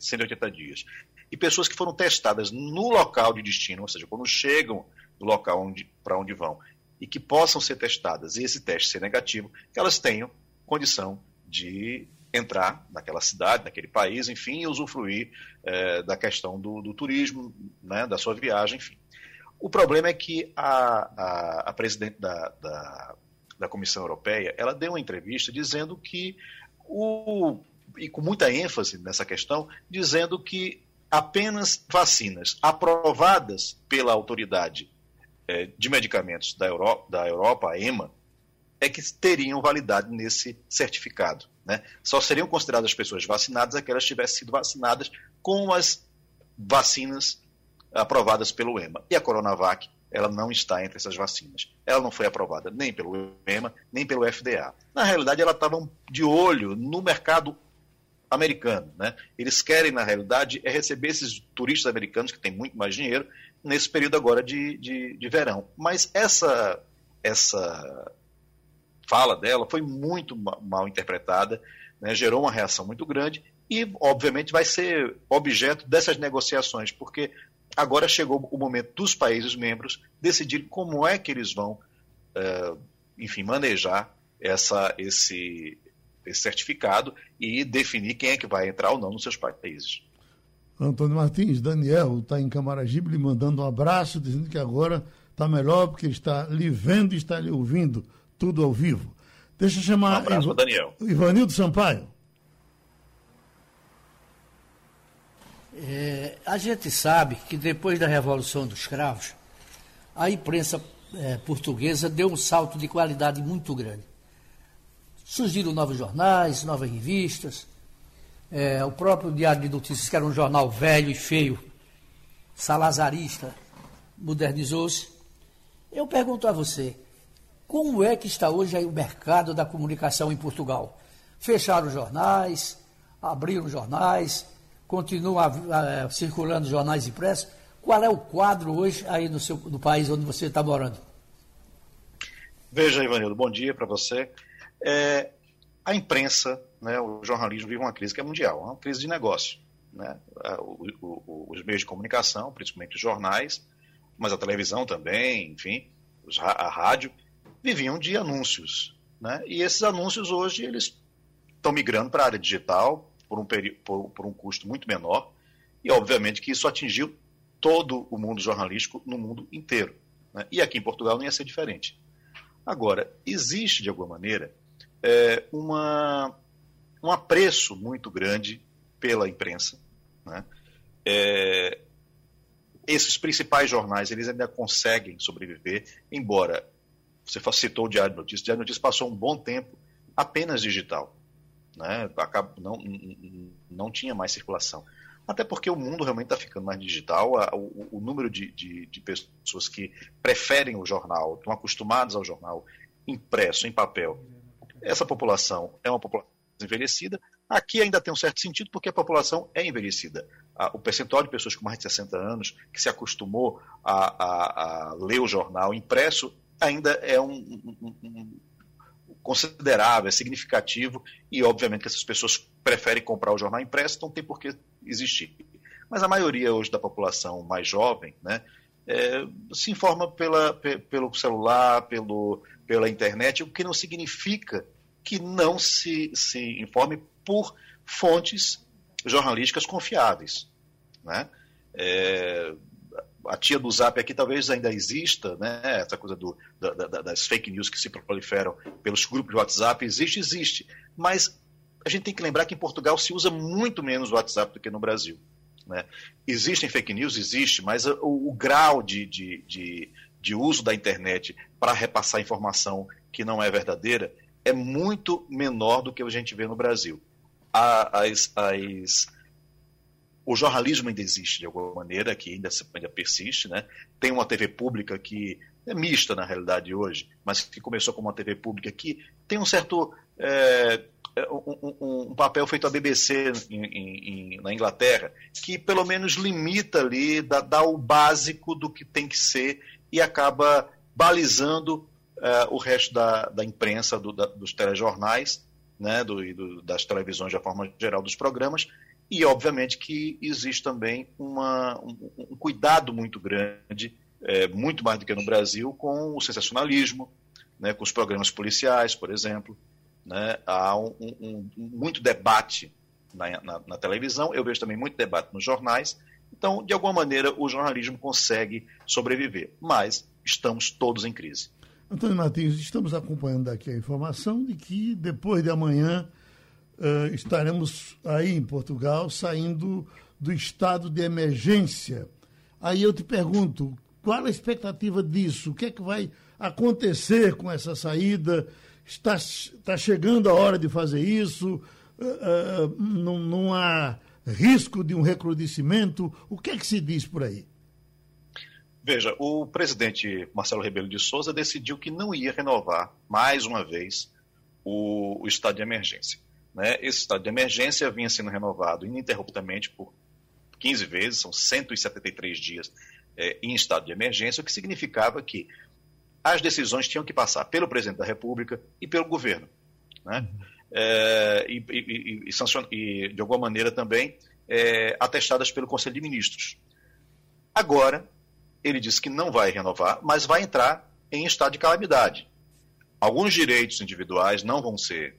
180 dias. E pessoas que foram testadas no local de destino, ou seja, quando chegam do local para onde vão, e que possam ser testadas e esse teste ser negativo, que elas tenham condição de entrar naquela cidade, naquele país, enfim, e usufruir é, da questão do, do turismo, né, da sua viagem, enfim. O problema é que a, a, a presidente da, da, da, Comissão Europeia ela deu uma entrevista dizendo que o e com muita ênfase nessa questão, dizendo que apenas vacinas aprovadas pela autoridade de medicamentos da Europa, da Europa, a EMA, é que teriam validade nesse certificado. Né? Só seriam consideradas pessoas vacinadas aquelas que tivessem sido vacinadas com as vacinas aprovadas pelo EMA. E a Coronavac, ela não está entre essas vacinas. Ela não foi aprovada nem pelo EMA, nem pelo FDA. Na realidade, ela estava de olho no mercado americano. Né? Eles querem, na realidade, é receber esses turistas americanos que têm muito mais dinheiro nesse período agora de, de, de verão. Mas essa, essa fala dela foi muito mal interpretada, né? gerou uma reação muito grande e, obviamente, vai ser objeto dessas negociações, porque agora chegou o momento dos países membros decidirem como é que eles vão, uh, enfim, manejar essa, esse, esse certificado e definir quem é que vai entrar ou não nos seus países. Antônio Martins, Daniel está em Camaragibe lhe mandando um abraço, dizendo que agora está melhor porque está lhe vendo e está lhe ouvindo tudo ao vivo. Deixa eu chamar. Um abraço, Iva... Daniel. Ivanildo Sampaio. É, a gente sabe que depois da Revolução dos Cravos, a imprensa é, portuguesa deu um salto de qualidade muito grande. Surgiram novos jornais, novas revistas. É, o próprio Diário de Notícias, que era um jornal velho e feio, salazarista, modernizou-se. Eu pergunto a você, como é que está hoje o mercado da comunicação em Portugal? Fecharam jornais, abriram jornais, continuam a, circulando jornais impressos. Qual é o quadro hoje aí no, seu, no país onde você está morando? Veja, Ivanildo, bom dia para você. É, a imprensa, né, o jornalismo vive uma crise que é mundial, uma crise de negócio. Né? O, o, os meios de comunicação, principalmente os jornais, mas a televisão também, enfim, a rádio, viviam de anúncios. Né? E esses anúncios hoje eles estão migrando para a área digital por um, por, por um custo muito menor, e obviamente que isso atingiu todo o mundo jornalístico no mundo inteiro. Né? E aqui em Portugal não ia ser diferente. Agora, existe de alguma maneira é, uma, um apreço muito grande pela imprensa. Né? É, esses principais jornais eles ainda conseguem sobreviver, embora você citou o Diário de Notícias, o Diário de Notícias passou um bom tempo apenas digital. Né? Não, não tinha mais circulação. Até porque o mundo realmente está ficando mais digital, o, o número de, de, de, pessoas que preferem o jornal, estão acostumados ao jornal impresso, em papel, essa população é uma população envelhecida. Aqui ainda tem um certo sentido porque a população é envelhecida. O percentual de pessoas com mais de 60 anos que se acostumou a, a, a ler o jornal impresso ainda é um, um, um, considerável, é significativo e obviamente que essas pessoas preferem comprar o jornal impresso, não tem por que existir. Mas a maioria hoje da população mais jovem, né, é, se informa pela, pelo celular, pelo, pela internet, o que não significa que não se, se informe por fontes jornalísticas confiáveis. Né? É, a tia do Zap aqui talvez ainda exista, né? essa coisa do, da, da, das fake news que se proliferam pelos grupos de WhatsApp, existe, existe. Mas a gente tem que lembrar que em Portugal se usa muito menos o WhatsApp do que no Brasil. Né? Existem fake news? Existe, mas o, o grau de, de, de, de uso da internet para repassar informação que não é verdadeira é muito menor do que a gente vê no Brasil. As, as, o jornalismo ainda existe de alguma maneira, que ainda, ainda persiste, né? Tem uma TV pública que é mista na realidade hoje, mas que começou como uma TV pública que tem um certo é, é um, um, um, papel feito à BBC em, em, na Inglaterra, que pelo menos limita ali, dá, dá, o básico do que tem que ser e acaba balizando o resto da, da imprensa, do, da, dos telejornais, né, do, do, das televisões de forma geral, dos programas, e obviamente que existe também uma, um, um cuidado muito grande é, muito mais do que no Brasil, com o sensacionalismo, né, com os programas policiais, por exemplo. Né, há um, um, muito debate na, na, na, televisão, eu vejo também muito debate nos jornais. Então, de alguma maneira, o jornalismo consegue sobreviver, mas estamos todos em crise. Antônio Martins, estamos acompanhando aqui a informação de que depois de amanhã uh, estaremos aí em Portugal saindo do estado de emergência. Aí eu te pergunto, qual a expectativa disso? O que é que vai acontecer com essa saída? Está, está chegando a hora de fazer isso? Uh, uh, não, não há risco de um recrudescimento? O que é que se diz por aí? Veja, o presidente Marcelo Rebelo de Souza decidiu que não ia renovar mais uma vez o, o estado de emergência. Né? Esse estado de emergência vinha sendo renovado ininterruptamente por 15 vezes, são 173 dias é, em estado de emergência, o que significava que as decisões tinham que passar pelo presidente da República e pelo governo. Né? É, e, e, e, e, de alguma maneira também é, atestadas pelo Conselho de Ministros. Agora, ele disse que não vai renovar, mas vai entrar em estado de calamidade. Alguns direitos individuais não vão ser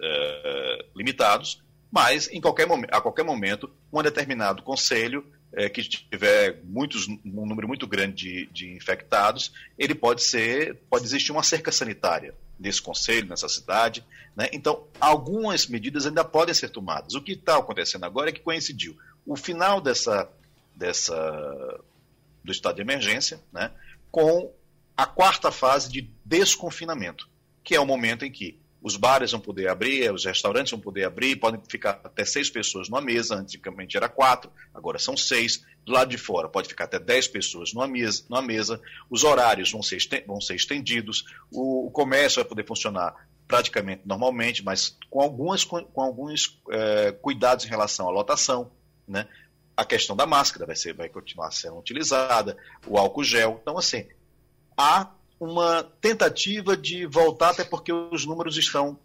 é, limitados, mas em qualquer, a qualquer momento, um determinado conselho é, que tiver muitos, um número muito grande de, de, infectados, ele pode ser, pode existir uma cerca sanitária nesse conselho, nessa cidade. Né? Então, algumas medidas ainda podem ser tomadas. O que está acontecendo agora é que coincidiu o final dessa, dessa do estado de emergência né, com a quarta fase de desconfinamento, que é o momento em que os bares vão poder abrir, os restaurantes vão poder abrir, podem ficar até seis pessoas numa mesa, antigamente era quatro, agora são seis. Do lado de fora pode ficar até dez pessoas numa mesa, numa mesa. os horários vão ser, vão ser estendidos, o, o comércio vai poder funcionar praticamente normalmente, mas com, algumas, com, alguns é, cuidados em relação à lotação, né? A questão da máscara vai, ser, vai continuar sendo utilizada, o álcool gel. Então, assim, há uma tentativa de voltar, até porque os números estão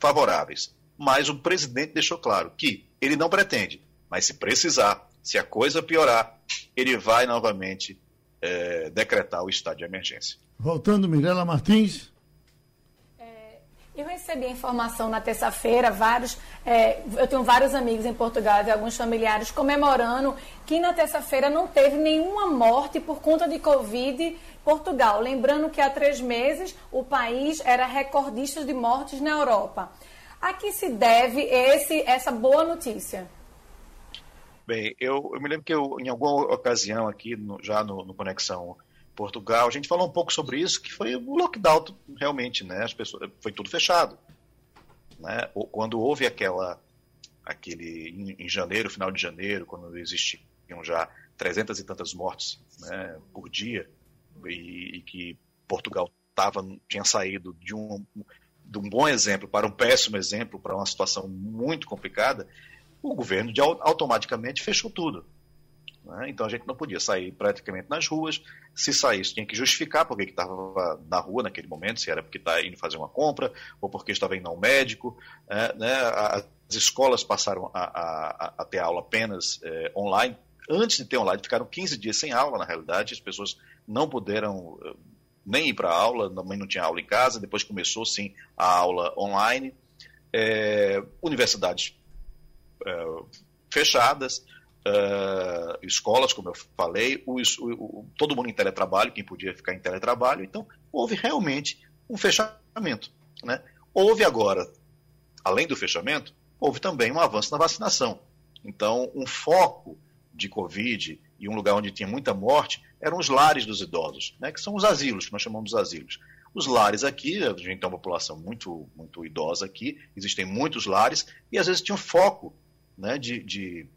favoráveis. Mas o presidente deixou claro que ele não pretende, mas se precisar, se a coisa piorar, ele vai novamente é, decretar o estado de emergência. Voltando, Mirela Martins. Eu recebi a informação na terça-feira, vários, é, eu tenho vários amigos em Portugal e alguns familiares comemorando que na terça-feira não teve nenhuma morte por conta de Covid em Portugal. Lembrando que há três meses o país era recordista de mortes na Europa. A que se deve esse, essa boa notícia? Bem, eu, eu me lembro que eu, em alguma ocasião aqui, no, já no, no Conexão Portugal. A gente falou um pouco sobre isso, que foi o lockdown realmente, né? As pessoas, foi tudo fechado. Né? Quando houve aquela, aquele, em, janeiro, final de janeiro, quando existiam já trezentas e tantas mortes né, por dia, e, e que Portugal tava, tinha saído de um, de um bom exemplo para um péssimo exemplo, para uma situação muito complicada, o governo de, automaticamente fechou tudo. Né? Então a gente não podia sair praticamente nas ruas. Se saísse, tinha que justificar por que estava na rua naquele momento, se era porque estava tá indo fazer uma compra ou porque estava indo ao médico. É, né? As escolas passaram a, a, a ter aula apenas é, online. Antes de ter online, ficaram 15 dias sem aula, na realidade. As pessoas não puderam eh, nem ir para aula, também não tinha aula em casa. Depois começou, sim, a aula online. É, universidades fechadas uh, escolas, como eu falei, o, o, todo mundo em teletrabalho, quem podia ficar em teletrabalho. Então, houve realmente um fechamento. Né? Houve agora, além do fechamento, houve também um avanço na vacinação. Então, um foco de Covid e um lugar onde tinha muita morte eram os lares dos idosos, né? que são os asilos, que nós chamamos de asilos. Os lares aqui, a gente tem uma população muito, muito idosa aqui, existem muitos lares, e às vezes tinha um foco né, de, de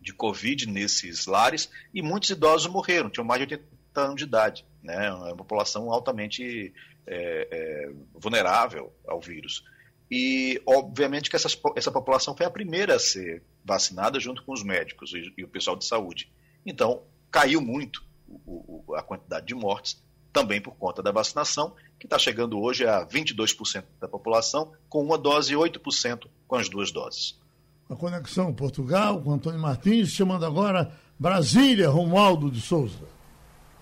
de Covid nesses lares e muitos idosos morreram, tinham mais de 80 anos de idade. Né? É uma população altamente é, é, vulnerável ao vírus. E, obviamente, que essa essa população foi a primeira a ser vacinada junto com os médicos e, e o pessoal de saúde. Então, caiu muito o, o, a quantidade de mortes, também por conta da vacinação, que está chegando hoje a 22% da população, com uma dose e 8% com as duas doses. A conexão Portugal com Antônio Martins, chamando agora Brasília, Romualdo de Souza.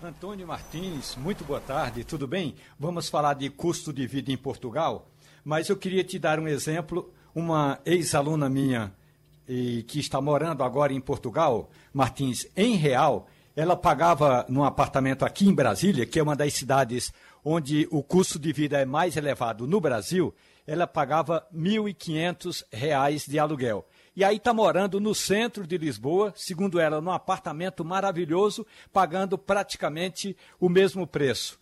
Antônio Martins, muito boa tarde, tudo bem? Vamos falar de custo de vida em Portugal, mas eu queria te dar um exemplo. Uma ex-aluna minha e, que está morando agora em Portugal, Martins, em real, ela pagava num apartamento aqui em Brasília, que é uma das cidades onde o custo de vida é mais elevado no Brasil, ela pagava R$ 1.500 de aluguel. E aí está morando no centro de Lisboa, segundo ela, num apartamento maravilhoso, pagando praticamente o mesmo preço.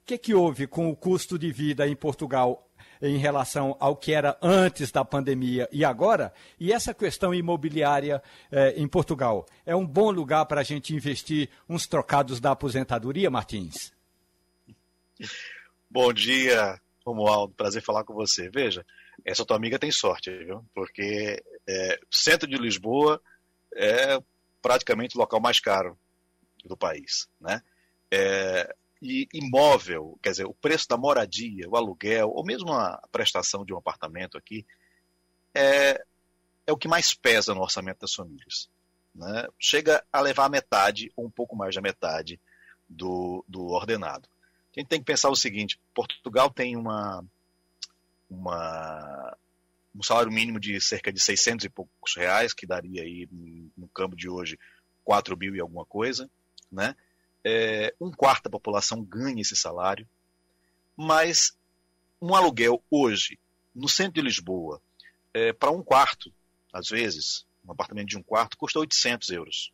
O que, que houve com o custo de vida em Portugal em relação ao que era antes da pandemia e agora. E essa questão imobiliária eh, em Portugal é um bom lugar para a gente investir uns trocados da aposentadoria, Martins? Bom dia, Romualdo. Prazer falar com você. Veja, essa tua amiga tem sorte, viu? Porque é, centro de Lisboa é praticamente o local mais caro do país, né? É, e imóvel, quer dizer, o preço da moradia, o aluguel, ou mesmo a prestação de um apartamento aqui, é, é o que mais pesa no orçamento das famílias. Né? Chega a levar a metade, ou um pouco mais da metade, do, do ordenado. A gente tem que pensar o seguinte: Portugal tem uma, uma, um salário mínimo de cerca de 600 e poucos reais, que daria aí, no câmbio de hoje, 4 mil e alguma coisa, né? é, um quarto da população ganha esse salário, mas um aluguel hoje, no centro de Lisboa, é, para um quarto, às vezes, um apartamento de um quarto, custa 800 euros.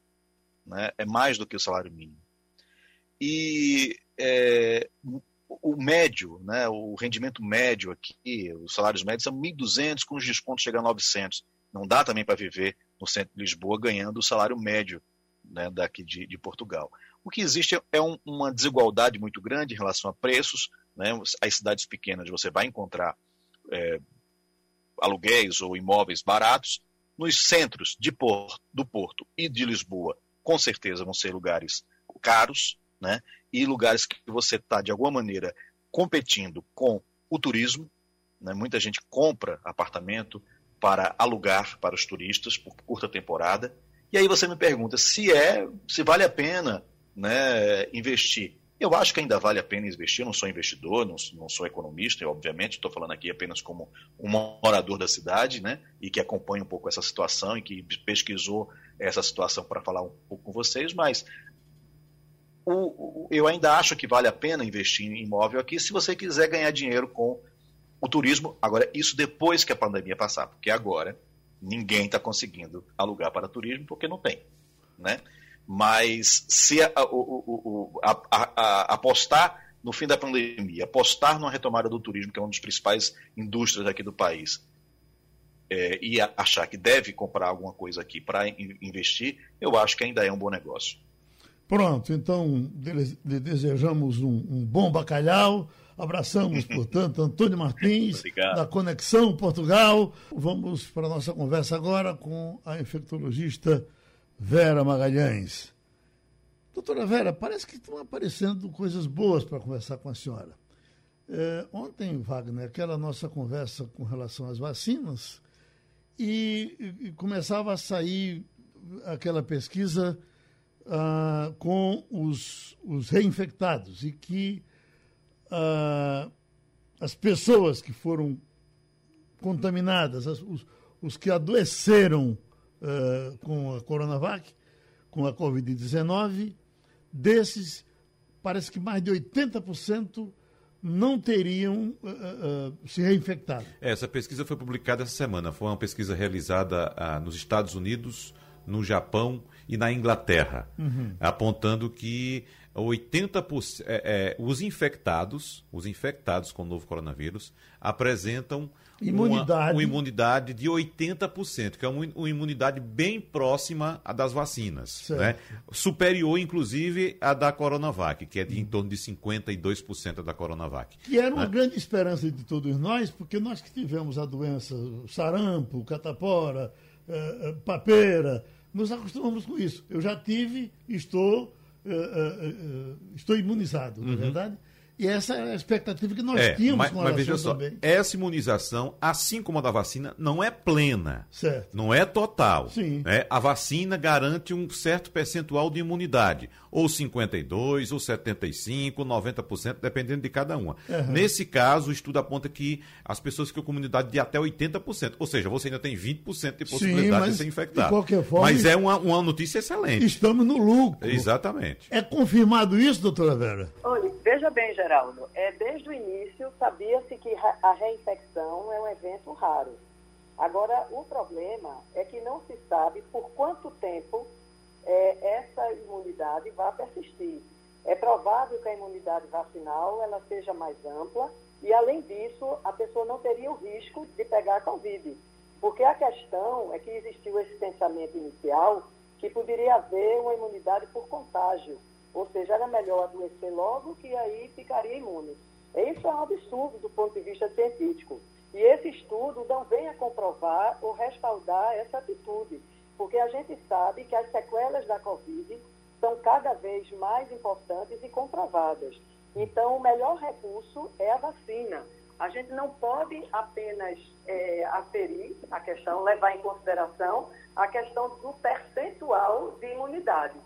Né? É mais do que o salário mínimo. E é, o médio, né, o rendimento médio aqui, os salários médios são 1.200, com os descontos chegando a 900. Não dá também para viver no centro de Lisboa ganhando o salário médio né, daqui de, de Portugal. O que existe é um, uma desigualdade muito grande em relação a preços. Né? As cidades pequenas você vai encontrar é, aluguéis ou imóveis baratos. Nos centros de Porto, do Porto e de Lisboa, com certeza vão ser lugares caros, né? e lugares que você está, de alguma maneira, competindo com o turismo. Né? Muita gente compra apartamento para alugar para os turistas por curta temporada. E aí você me pergunta se é, se vale a pena né, investir. Eu acho que ainda vale a pena investir, eu não sou investidor, não, não sou economista, obviamente, estou falando aqui apenas como um morador da cidade, né, e que acompanha um pouco essa situação e que pesquisou essa situação para falar um pouco com vocês, mas o, o, eu ainda acho que vale a pena investir em imóvel aqui se você quiser ganhar dinheiro com o turismo. Agora, isso depois que a pandemia passar, porque agora ninguém está conseguindo alugar para turismo porque não tem, né? Mas se a, o, a, a, apostar no fim da pandemia, apostar numa retomada do turismo, que é uma das principais indústrias aqui do país, é, e achar que deve comprar alguma coisa aqui para investir, eu acho que ainda é um bom negócio. Pronto, então lhe desejamos um, um bom bacalhau. Abraçamos, portanto, Antônio Martins, da Conexão Portugal. Vamos para a nossa conversa agora com a infectologista Vera Magalhães. Doutora Vera, parece que estão aparecendo coisas boas para conversar com a senhora. É, ontem, Wagner, aquela nossa conversa com relação às vacinas, e, e começava a sair aquela pesquisa ah, com os, os reinfectados, e que ah, as pessoas que foram contaminadas, as, os, os que adoeceram uh, com a Coronavac, com a Covid-19, desses, parece que mais de 80% não teriam uh, uh, se reinfectado. Essa pesquisa foi publicada essa semana. Foi uma pesquisa realizada nos Estados Unidos, no Japão e na Inglaterra, uhum. apontando que 80% é, é, os infectados, os infectados com o novo coronavírus apresentam imunidade. Uma, uma imunidade de 80%, que é uma, uma imunidade bem próxima à das vacinas, né? superior inclusive à da Coronavac, que é de em torno de 52% da Coronavac. Que era uma né? grande esperança de todos nós, porque nós que tivemos a doença sarampo, catapora, uh, uh, papeira, nos acostumamos com isso. Eu já tive, estou, uh, estou imunizado, uhum. não é uhum. verdade? E essa é a expectativa que nós é, tínhamos mas, com mas veja só, também. essa imunização, assim como a da vacina, não é plena. Certo. Não é total. Sim. Né? A vacina garante um certo percentual de imunidade. Ou 52, ou 75, 90%, dependendo de cada uma. Uhum. Nesse caso, o estudo aponta que as pessoas ficam com imunidade de até 80%. Ou seja, você ainda tem 20% de possibilidade Sim, de ser infectado. De qualquer forma, mas é uma, uma notícia excelente. Estamos no lucro. Exatamente. É confirmado isso, doutora Vera? Olha, veja bem, Geraldo, é, desde o início sabia-se que a reinfecção é um evento raro. Agora, o problema é que não se sabe por quanto tempo é, essa imunidade vai persistir. É provável que a imunidade vacinal ela seja mais ampla e, além disso, a pessoa não teria o risco de pegar a Covid. Porque a questão é que existiu esse pensamento inicial que poderia haver uma imunidade por contágio. Ou seja, era melhor adoecer logo que aí ficaria imune. Isso é um absurdo do ponto de vista científico. E esse estudo não vem a comprovar ou respaldar essa atitude, porque a gente sabe que as sequelas da Covid são cada vez mais importantes e comprovadas. Então, o melhor recurso é a vacina. A gente não pode apenas é, aferir a questão, levar em consideração a questão do percentual de imunidade.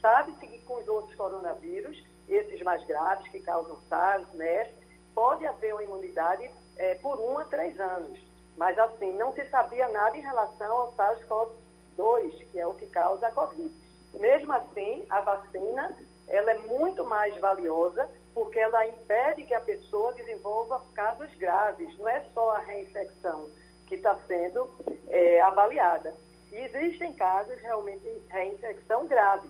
Sabe-se que com os outros coronavírus, esses mais graves, que causam SARS, MERS, pode haver uma imunidade é, por um a três anos. Mas, assim, não se sabia nada em relação ao SARS-CoV-2, que é o que causa a Covid. Mesmo assim, a vacina ela é muito mais valiosa porque ela impede que a pessoa desenvolva casos graves. Não é só a reinfecção que está sendo é, avaliada. E existem casos realmente de reinfecção grave.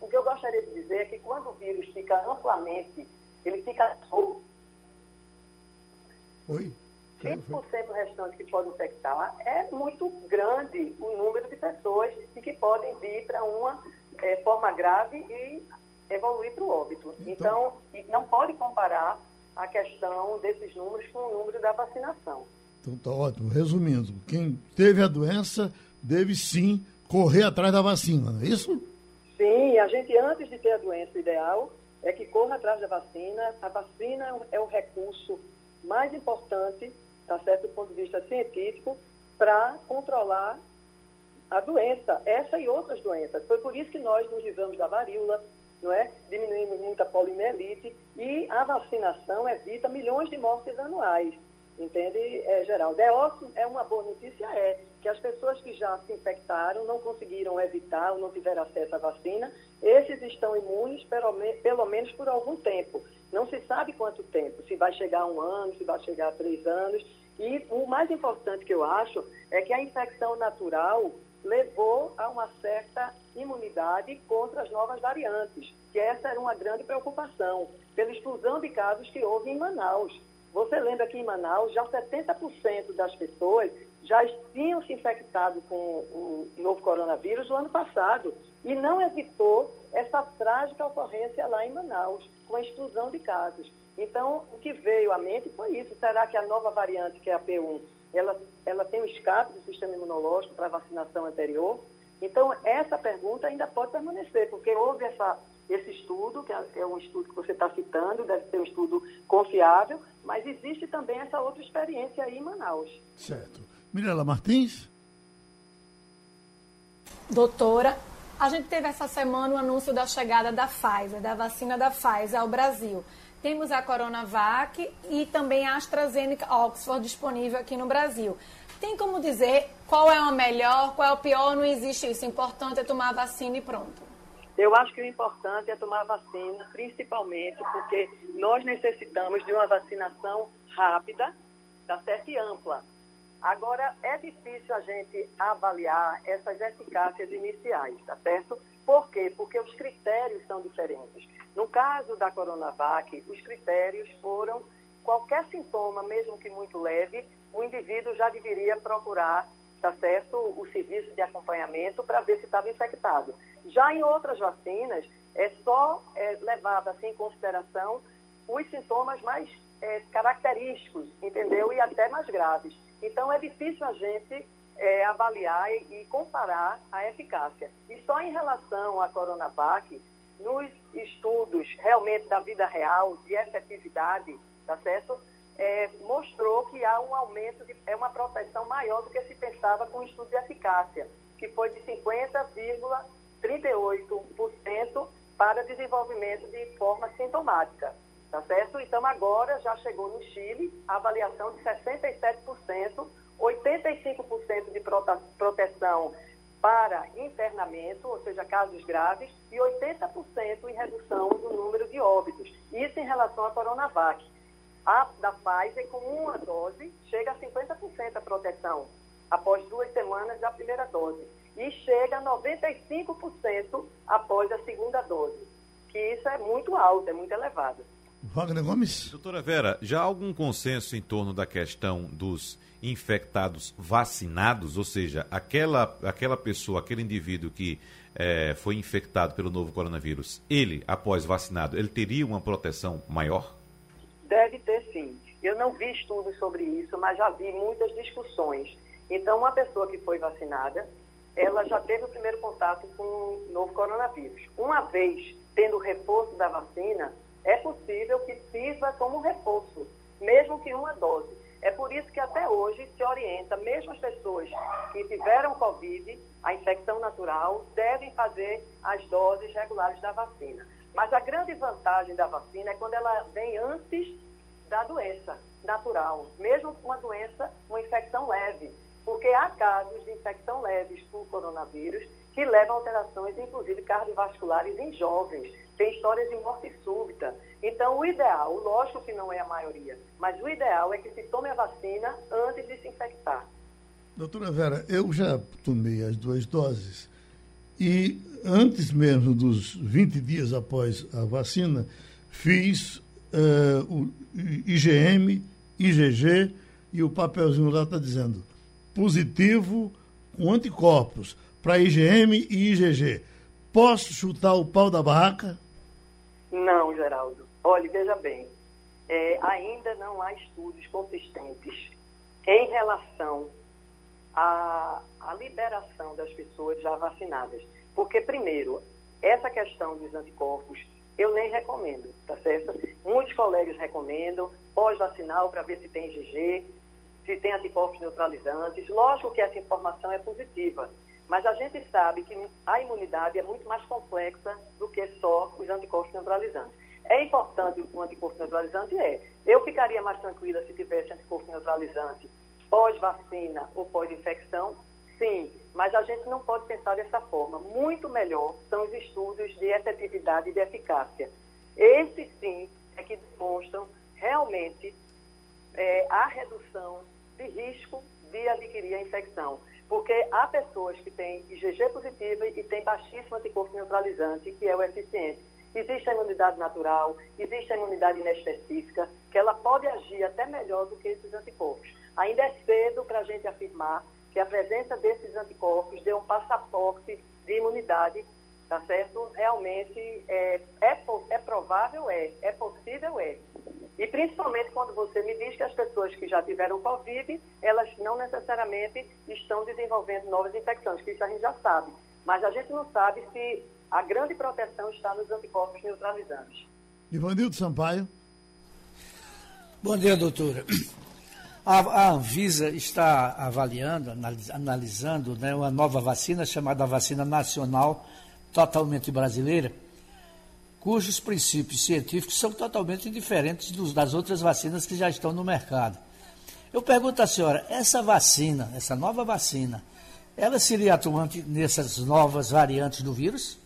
O que eu gostaria de dizer é que quando o vírus fica amplamente, ele fica solto. Oi? 20% restante que pode infectar é muito grande o número de pessoas que podem vir para uma é, forma grave e evoluir para o óbito. Então, então, não pode comparar a questão desses números com o número da vacinação. Então, está ótimo. Resumindo, quem teve a doença deve sim correr atrás da vacina, não é isso? Sim, a gente, antes de ter a doença, o ideal é que corra atrás da vacina. A vacina é o recurso mais importante, tá certo, do ponto de vista científico, para controlar a doença, essa e outras doenças. Foi por isso que nós nos livramos da varíola, não é? Diminuímos muito a poliomielite e a vacinação evita milhões de mortes anuais. Entende, é, Geraldo? É, ótimo, é uma boa notícia, é que as pessoas que já se infectaram não conseguiram evitar ou não tiveram acesso à vacina, esses estão imunes pelo, pelo menos por algum tempo. Não se sabe quanto tempo, se vai chegar a um ano, se vai chegar a três anos. E o mais importante que eu acho é que a infecção natural levou a uma certa imunidade contra as novas variantes, que essa era uma grande preocupação, pela explosão de casos que houve em Manaus. Você lembra que em Manaus já 70% das pessoas já tinham se infectado com o novo coronavírus no ano passado e não evitou essa trágica ocorrência lá em Manaus, com a explosão de casos. Então, o que veio à mente foi isso. Será que a nova variante, que é a P1, ela, ela tem um escape do sistema imunológico para a vacinação anterior? Então, essa pergunta ainda pode permanecer, porque houve essa esse estudo, que é, é um estudo que você está citando, deve ser um estudo confiável, mas existe também essa outra experiência aí em Manaus. Certo. Mirela Martins? Doutora, a gente teve essa semana o anúncio da chegada da Pfizer, da vacina da Pfizer ao Brasil. Temos a Coronavac e também a AstraZeneca Oxford disponível aqui no Brasil. Tem como dizer qual é a melhor, qual é o pior? Não existe isso. O importante é tomar a vacina e pronto. Eu acho que o importante é tomar vacina, principalmente porque nós necessitamos de uma vacinação rápida, tá certo? E ampla. Agora, é difícil a gente avaliar essas eficácias iniciais, tá certo? Por quê? Porque os critérios são diferentes. No caso da Coronavac, os critérios foram qualquer sintoma, mesmo que muito leve, o indivíduo já deveria procurar, tá certo, o serviço de acompanhamento para ver se estava infectado. Já em outras vacinas, é só é, levado assim, em consideração os sintomas mais é, característicos, entendeu? E até mais graves. Então, é difícil a gente é, avaliar e, e, comparar a eficácia. E só em relação à Coronavac, nos estudos realmente da vida real, de efetividade, tá certo? É, mostrou que há um aumento, de, é uma proteção maior do que se pensava com o estudo de eficácia, que foi de 50,38% para desenvolvimento de forma sintomática. Tá certo? Então, agora já chegou no Chile a avaliação de 67%, 85% de proteção para internamento, ou seja, casos graves, e 80% em redução do número de óbitos. Isso em relação à Coronavac. A da Pfizer, com uma dose, chega a 50% a proteção após duas semanas da primeira dose. E chega a 95% após a segunda dose. Que isso é muito alto, é muito elevado. Wagner Gomes. Doutora Vera, já há algum consenso em torno da questão dos infectados vacinados, ou seja, aquela, aquela pessoa, aquele indivíduo que é, foi infectado pelo novo coronavírus, ele, após vacinado, ele teria uma proteção maior? Deve ter sim. Eu não vi estudos sobre isso, mas já vi muitas discussões. Então, uma pessoa que foi vacinada, ela já teve o primeiro contato com o novo coronavírus. Uma vez tendo o reforço da vacina, é possível que sirva como reforço, mesmo que uma dose. É por isso que até hoje se orienta, mesmo as pessoas que tiveram Covid, a infecção natural, devem fazer as doses regulares da vacina. Mas a grande vantagem da vacina é quando ela vem antes da doença natural, mesmo com uma doença, uma infecção leve, porque há casos de infecção leves por coronavírus que levam a alterações, inclusive cardiovasculares, em jovens. Tem histórias de morte súbita. Então, o ideal, lógico que não é a maioria, mas o ideal é que se tome a vacina antes de se infectar. Doutora Vera, eu já tomei as duas doses e antes mesmo dos 20 dias após a vacina, fiz uh, o IgM, IgG e o papelzinho lá está dizendo positivo com anticorpos para IgM e IgG. Posso chutar o pau da barraca? Não, Geraldo. Olhe, veja bem, é, ainda não há estudos consistentes em relação à, à liberação das pessoas já vacinadas. Porque, primeiro, essa questão dos anticorpos eu nem recomendo, tá certo? Muitos colegas recomendam pós-vacinal para ver se tem IgG, se tem anticorpos neutralizantes. Lógico que essa informação é positiva, mas a gente sabe que a imunidade é muito mais complexa do que só os anticorpos neutralizantes. É importante o anticorpo neutralizante? É. Eu ficaria mais tranquila se tivesse anticorpo neutralizante pós-vacina ou pós-infecção? Sim, mas a gente não pode pensar dessa forma. Muito melhor são os estudos de efetividade e de eficácia. Esses, sim, é que demonstram realmente é, a redução de risco de adquirir a infecção. Porque há pessoas que têm IgG positiva e têm baixíssimo anticorpo neutralizante, que é o eficiente. Existe a imunidade natural, existe a imunidade inespecífica, que ela pode agir até melhor do que esses anticorpos. Ainda é cedo para a gente afirmar que a presença desses anticorpos dê um passaporte de imunidade, tá certo? Realmente é, é, é provável, é, é possível, é. E principalmente quando você me diz que as pessoas que já tiveram Covid, elas não necessariamente estão desenvolvendo novas infecções, que isso a gente já sabe. Mas a gente não sabe se a grande proteção está nos anticorpos neutralizantes. Ivanildo Sampaio. Bom dia, doutora. A, a Anvisa está avaliando, analisando né, uma nova vacina chamada vacina nacional totalmente brasileira cujos princípios científicos são totalmente diferentes dos, das outras vacinas que já estão no mercado. Eu pergunto à senhora, essa vacina, essa nova vacina, ela seria atuante nessas novas variantes do vírus?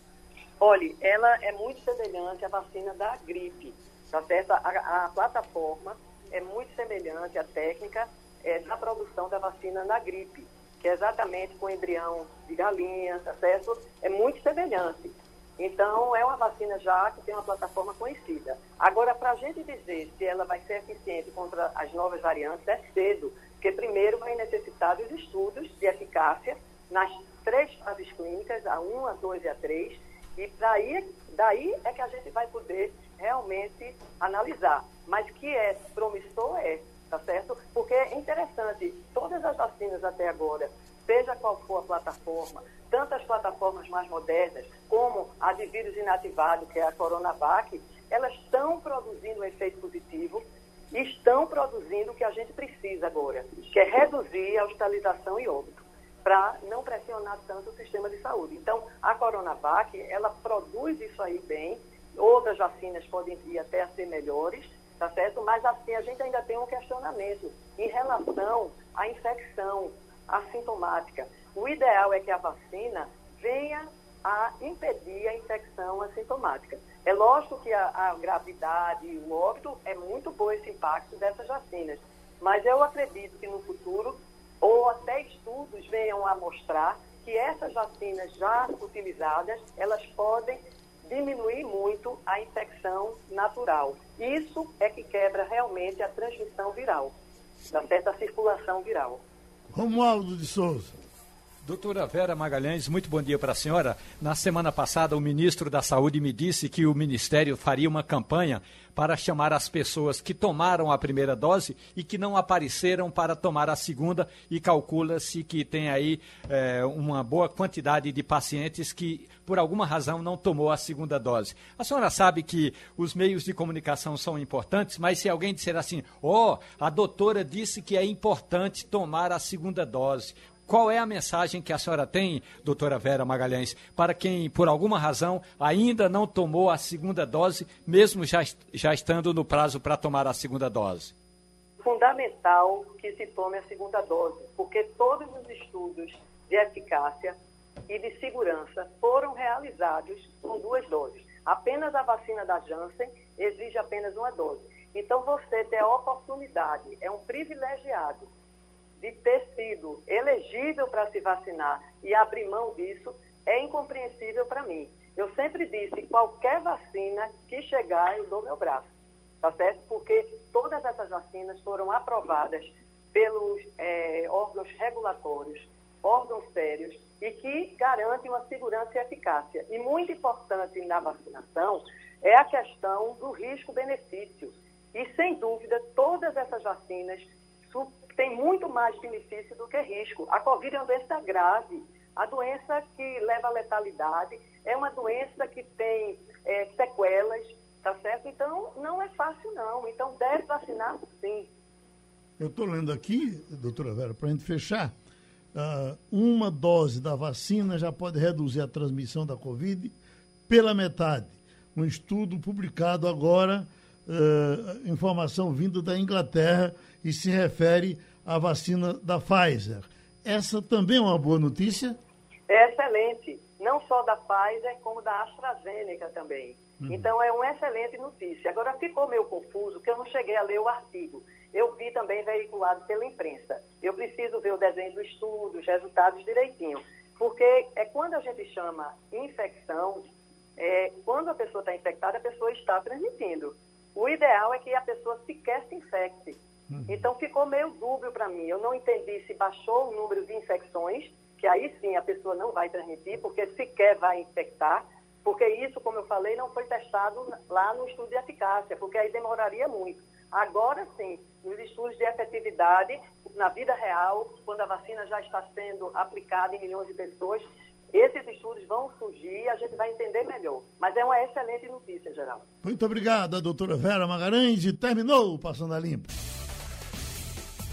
Olhe, ela é muito semelhante à vacina da gripe, tá certo? A, a plataforma é muito semelhante à técnica, é, da produção da vacina na gripe, que é exatamente com embrião de galinha, tá certo? É muito semelhante. Então, é uma vacina já que tem uma plataforma conhecida. Agora, para a gente dizer se ela vai ser eficiente contra as novas variantes, é cedo, porque primeiro vai necessitar dos estudos de eficácia nas três fases clínicas, a 1, a 2 e a 3, e daí, daí é que a gente vai poder realmente analisar. Mas que é promissor é, tá certo? Porque é interessante, todas as vacinas até agora, seja qual for a plataforma, tanto as plataformas mais modernas como a de vírus inativado, que é a Coronavac, elas estão produzindo um efeito positivo e estão produzindo o que a gente precisa agora, que é reduzir a hospitalização e óbito, para não pressionar tanto o sistema de saúde. Então, a Coronavac, ela produz isso aí bem, outras vacinas podem vir até a ser melhores, tá certo? Mas assim, a gente ainda tem um questionamento em relação à infecção assintomática. O ideal é que a vacina venha a impedir a infecção assintomática. É lógico que a, a gravidade e o óbito é muito bom esse impacto dessas vacinas, mas eu acredito que no futuro, ou até estudos venham a mostrar que essas vacinas já utilizadas, elas podem diminuir muito a infecção natural. Isso é que quebra realmente a transmissão viral, da certa circulação viral. Romualdo de Souza. Doutora Vera Magalhães, muito bom dia para a senhora. Na semana passada, o ministro da Saúde me disse que o Ministério faria uma campanha para chamar as pessoas que tomaram a primeira dose e que não apareceram para tomar a segunda, e calcula-se que tem aí é, uma boa quantidade de pacientes que, por alguma razão, não tomou a segunda dose. A senhora sabe que os meios de comunicação são importantes, mas se alguém disser assim, ó, oh, a doutora disse que é importante tomar a segunda dose, qual é a mensagem que a senhora tem, doutora Vera Magalhães, para quem, por alguma razão, ainda não tomou a segunda dose, mesmo já, já estando no prazo para tomar a segunda dose? Fundamental que se tome a segunda dose, porque todos os estudos de eficácia e de segurança foram realizados com duas doses. Apenas a vacina da Janssen exige apenas uma dose. Então, você tem a oportunidade, é um privilegiado de ter sido elegível para se vacinar e abrir mão disso é incompreensível para mim. Eu sempre disse, qualquer vacina que chegar, eu dou meu braço, tá certo? Porque todas essas vacinas foram aprovadas pelos é, órgãos regulatórios, órgãos sérios, e que garantem uma segurança e eficácia. E muito importante na vacinação é a questão do risco-benefício. E, sem dúvida, todas essas vacinas tem muito mais benefício do que risco. A Covid é uma doença grave, a doença que leva à letalidade, é uma doença que tem é, sequelas, tá certo? Então, não é fácil, não. Então, deve vacinar, sim. Eu estou lendo aqui, doutora Vera, para a gente fechar, uh, uma dose da vacina já pode reduzir a transmissão da Covid pela metade. Um estudo publicado agora, uh, informação vinda da Inglaterra, e se refere à vacina da Pfizer. Essa também é uma boa notícia? É excelente. Não só da Pfizer, como da AstraZeneca também. Uhum. Então, é uma excelente notícia. Agora, ficou meio confuso, porque eu não cheguei a ler o artigo. Eu vi também veiculado pela imprensa. Eu preciso ver o desenho do estudo, os resultados direitinho. Porque é quando a gente chama infecção, é, quando a pessoa está infectada, a pessoa está transmitindo. O ideal é que a pessoa sequer se infecte. Uhum. Então ficou meio dúbio para mim. Eu não entendi se baixou o número de infecções, que aí sim a pessoa não vai transmitir, porque sequer vai infectar, porque isso, como eu falei, não foi testado lá no estudo de eficácia, porque aí demoraria muito. Agora sim, nos estudos de efetividade, na vida real, quando a vacina já está sendo aplicada em milhões de pessoas, esses estudos vão surgir e a gente vai entender melhor. Mas é uma excelente notícia, geral. Muito obrigado, doutora Vera Magalhães. E terminou o Passando a Limpo.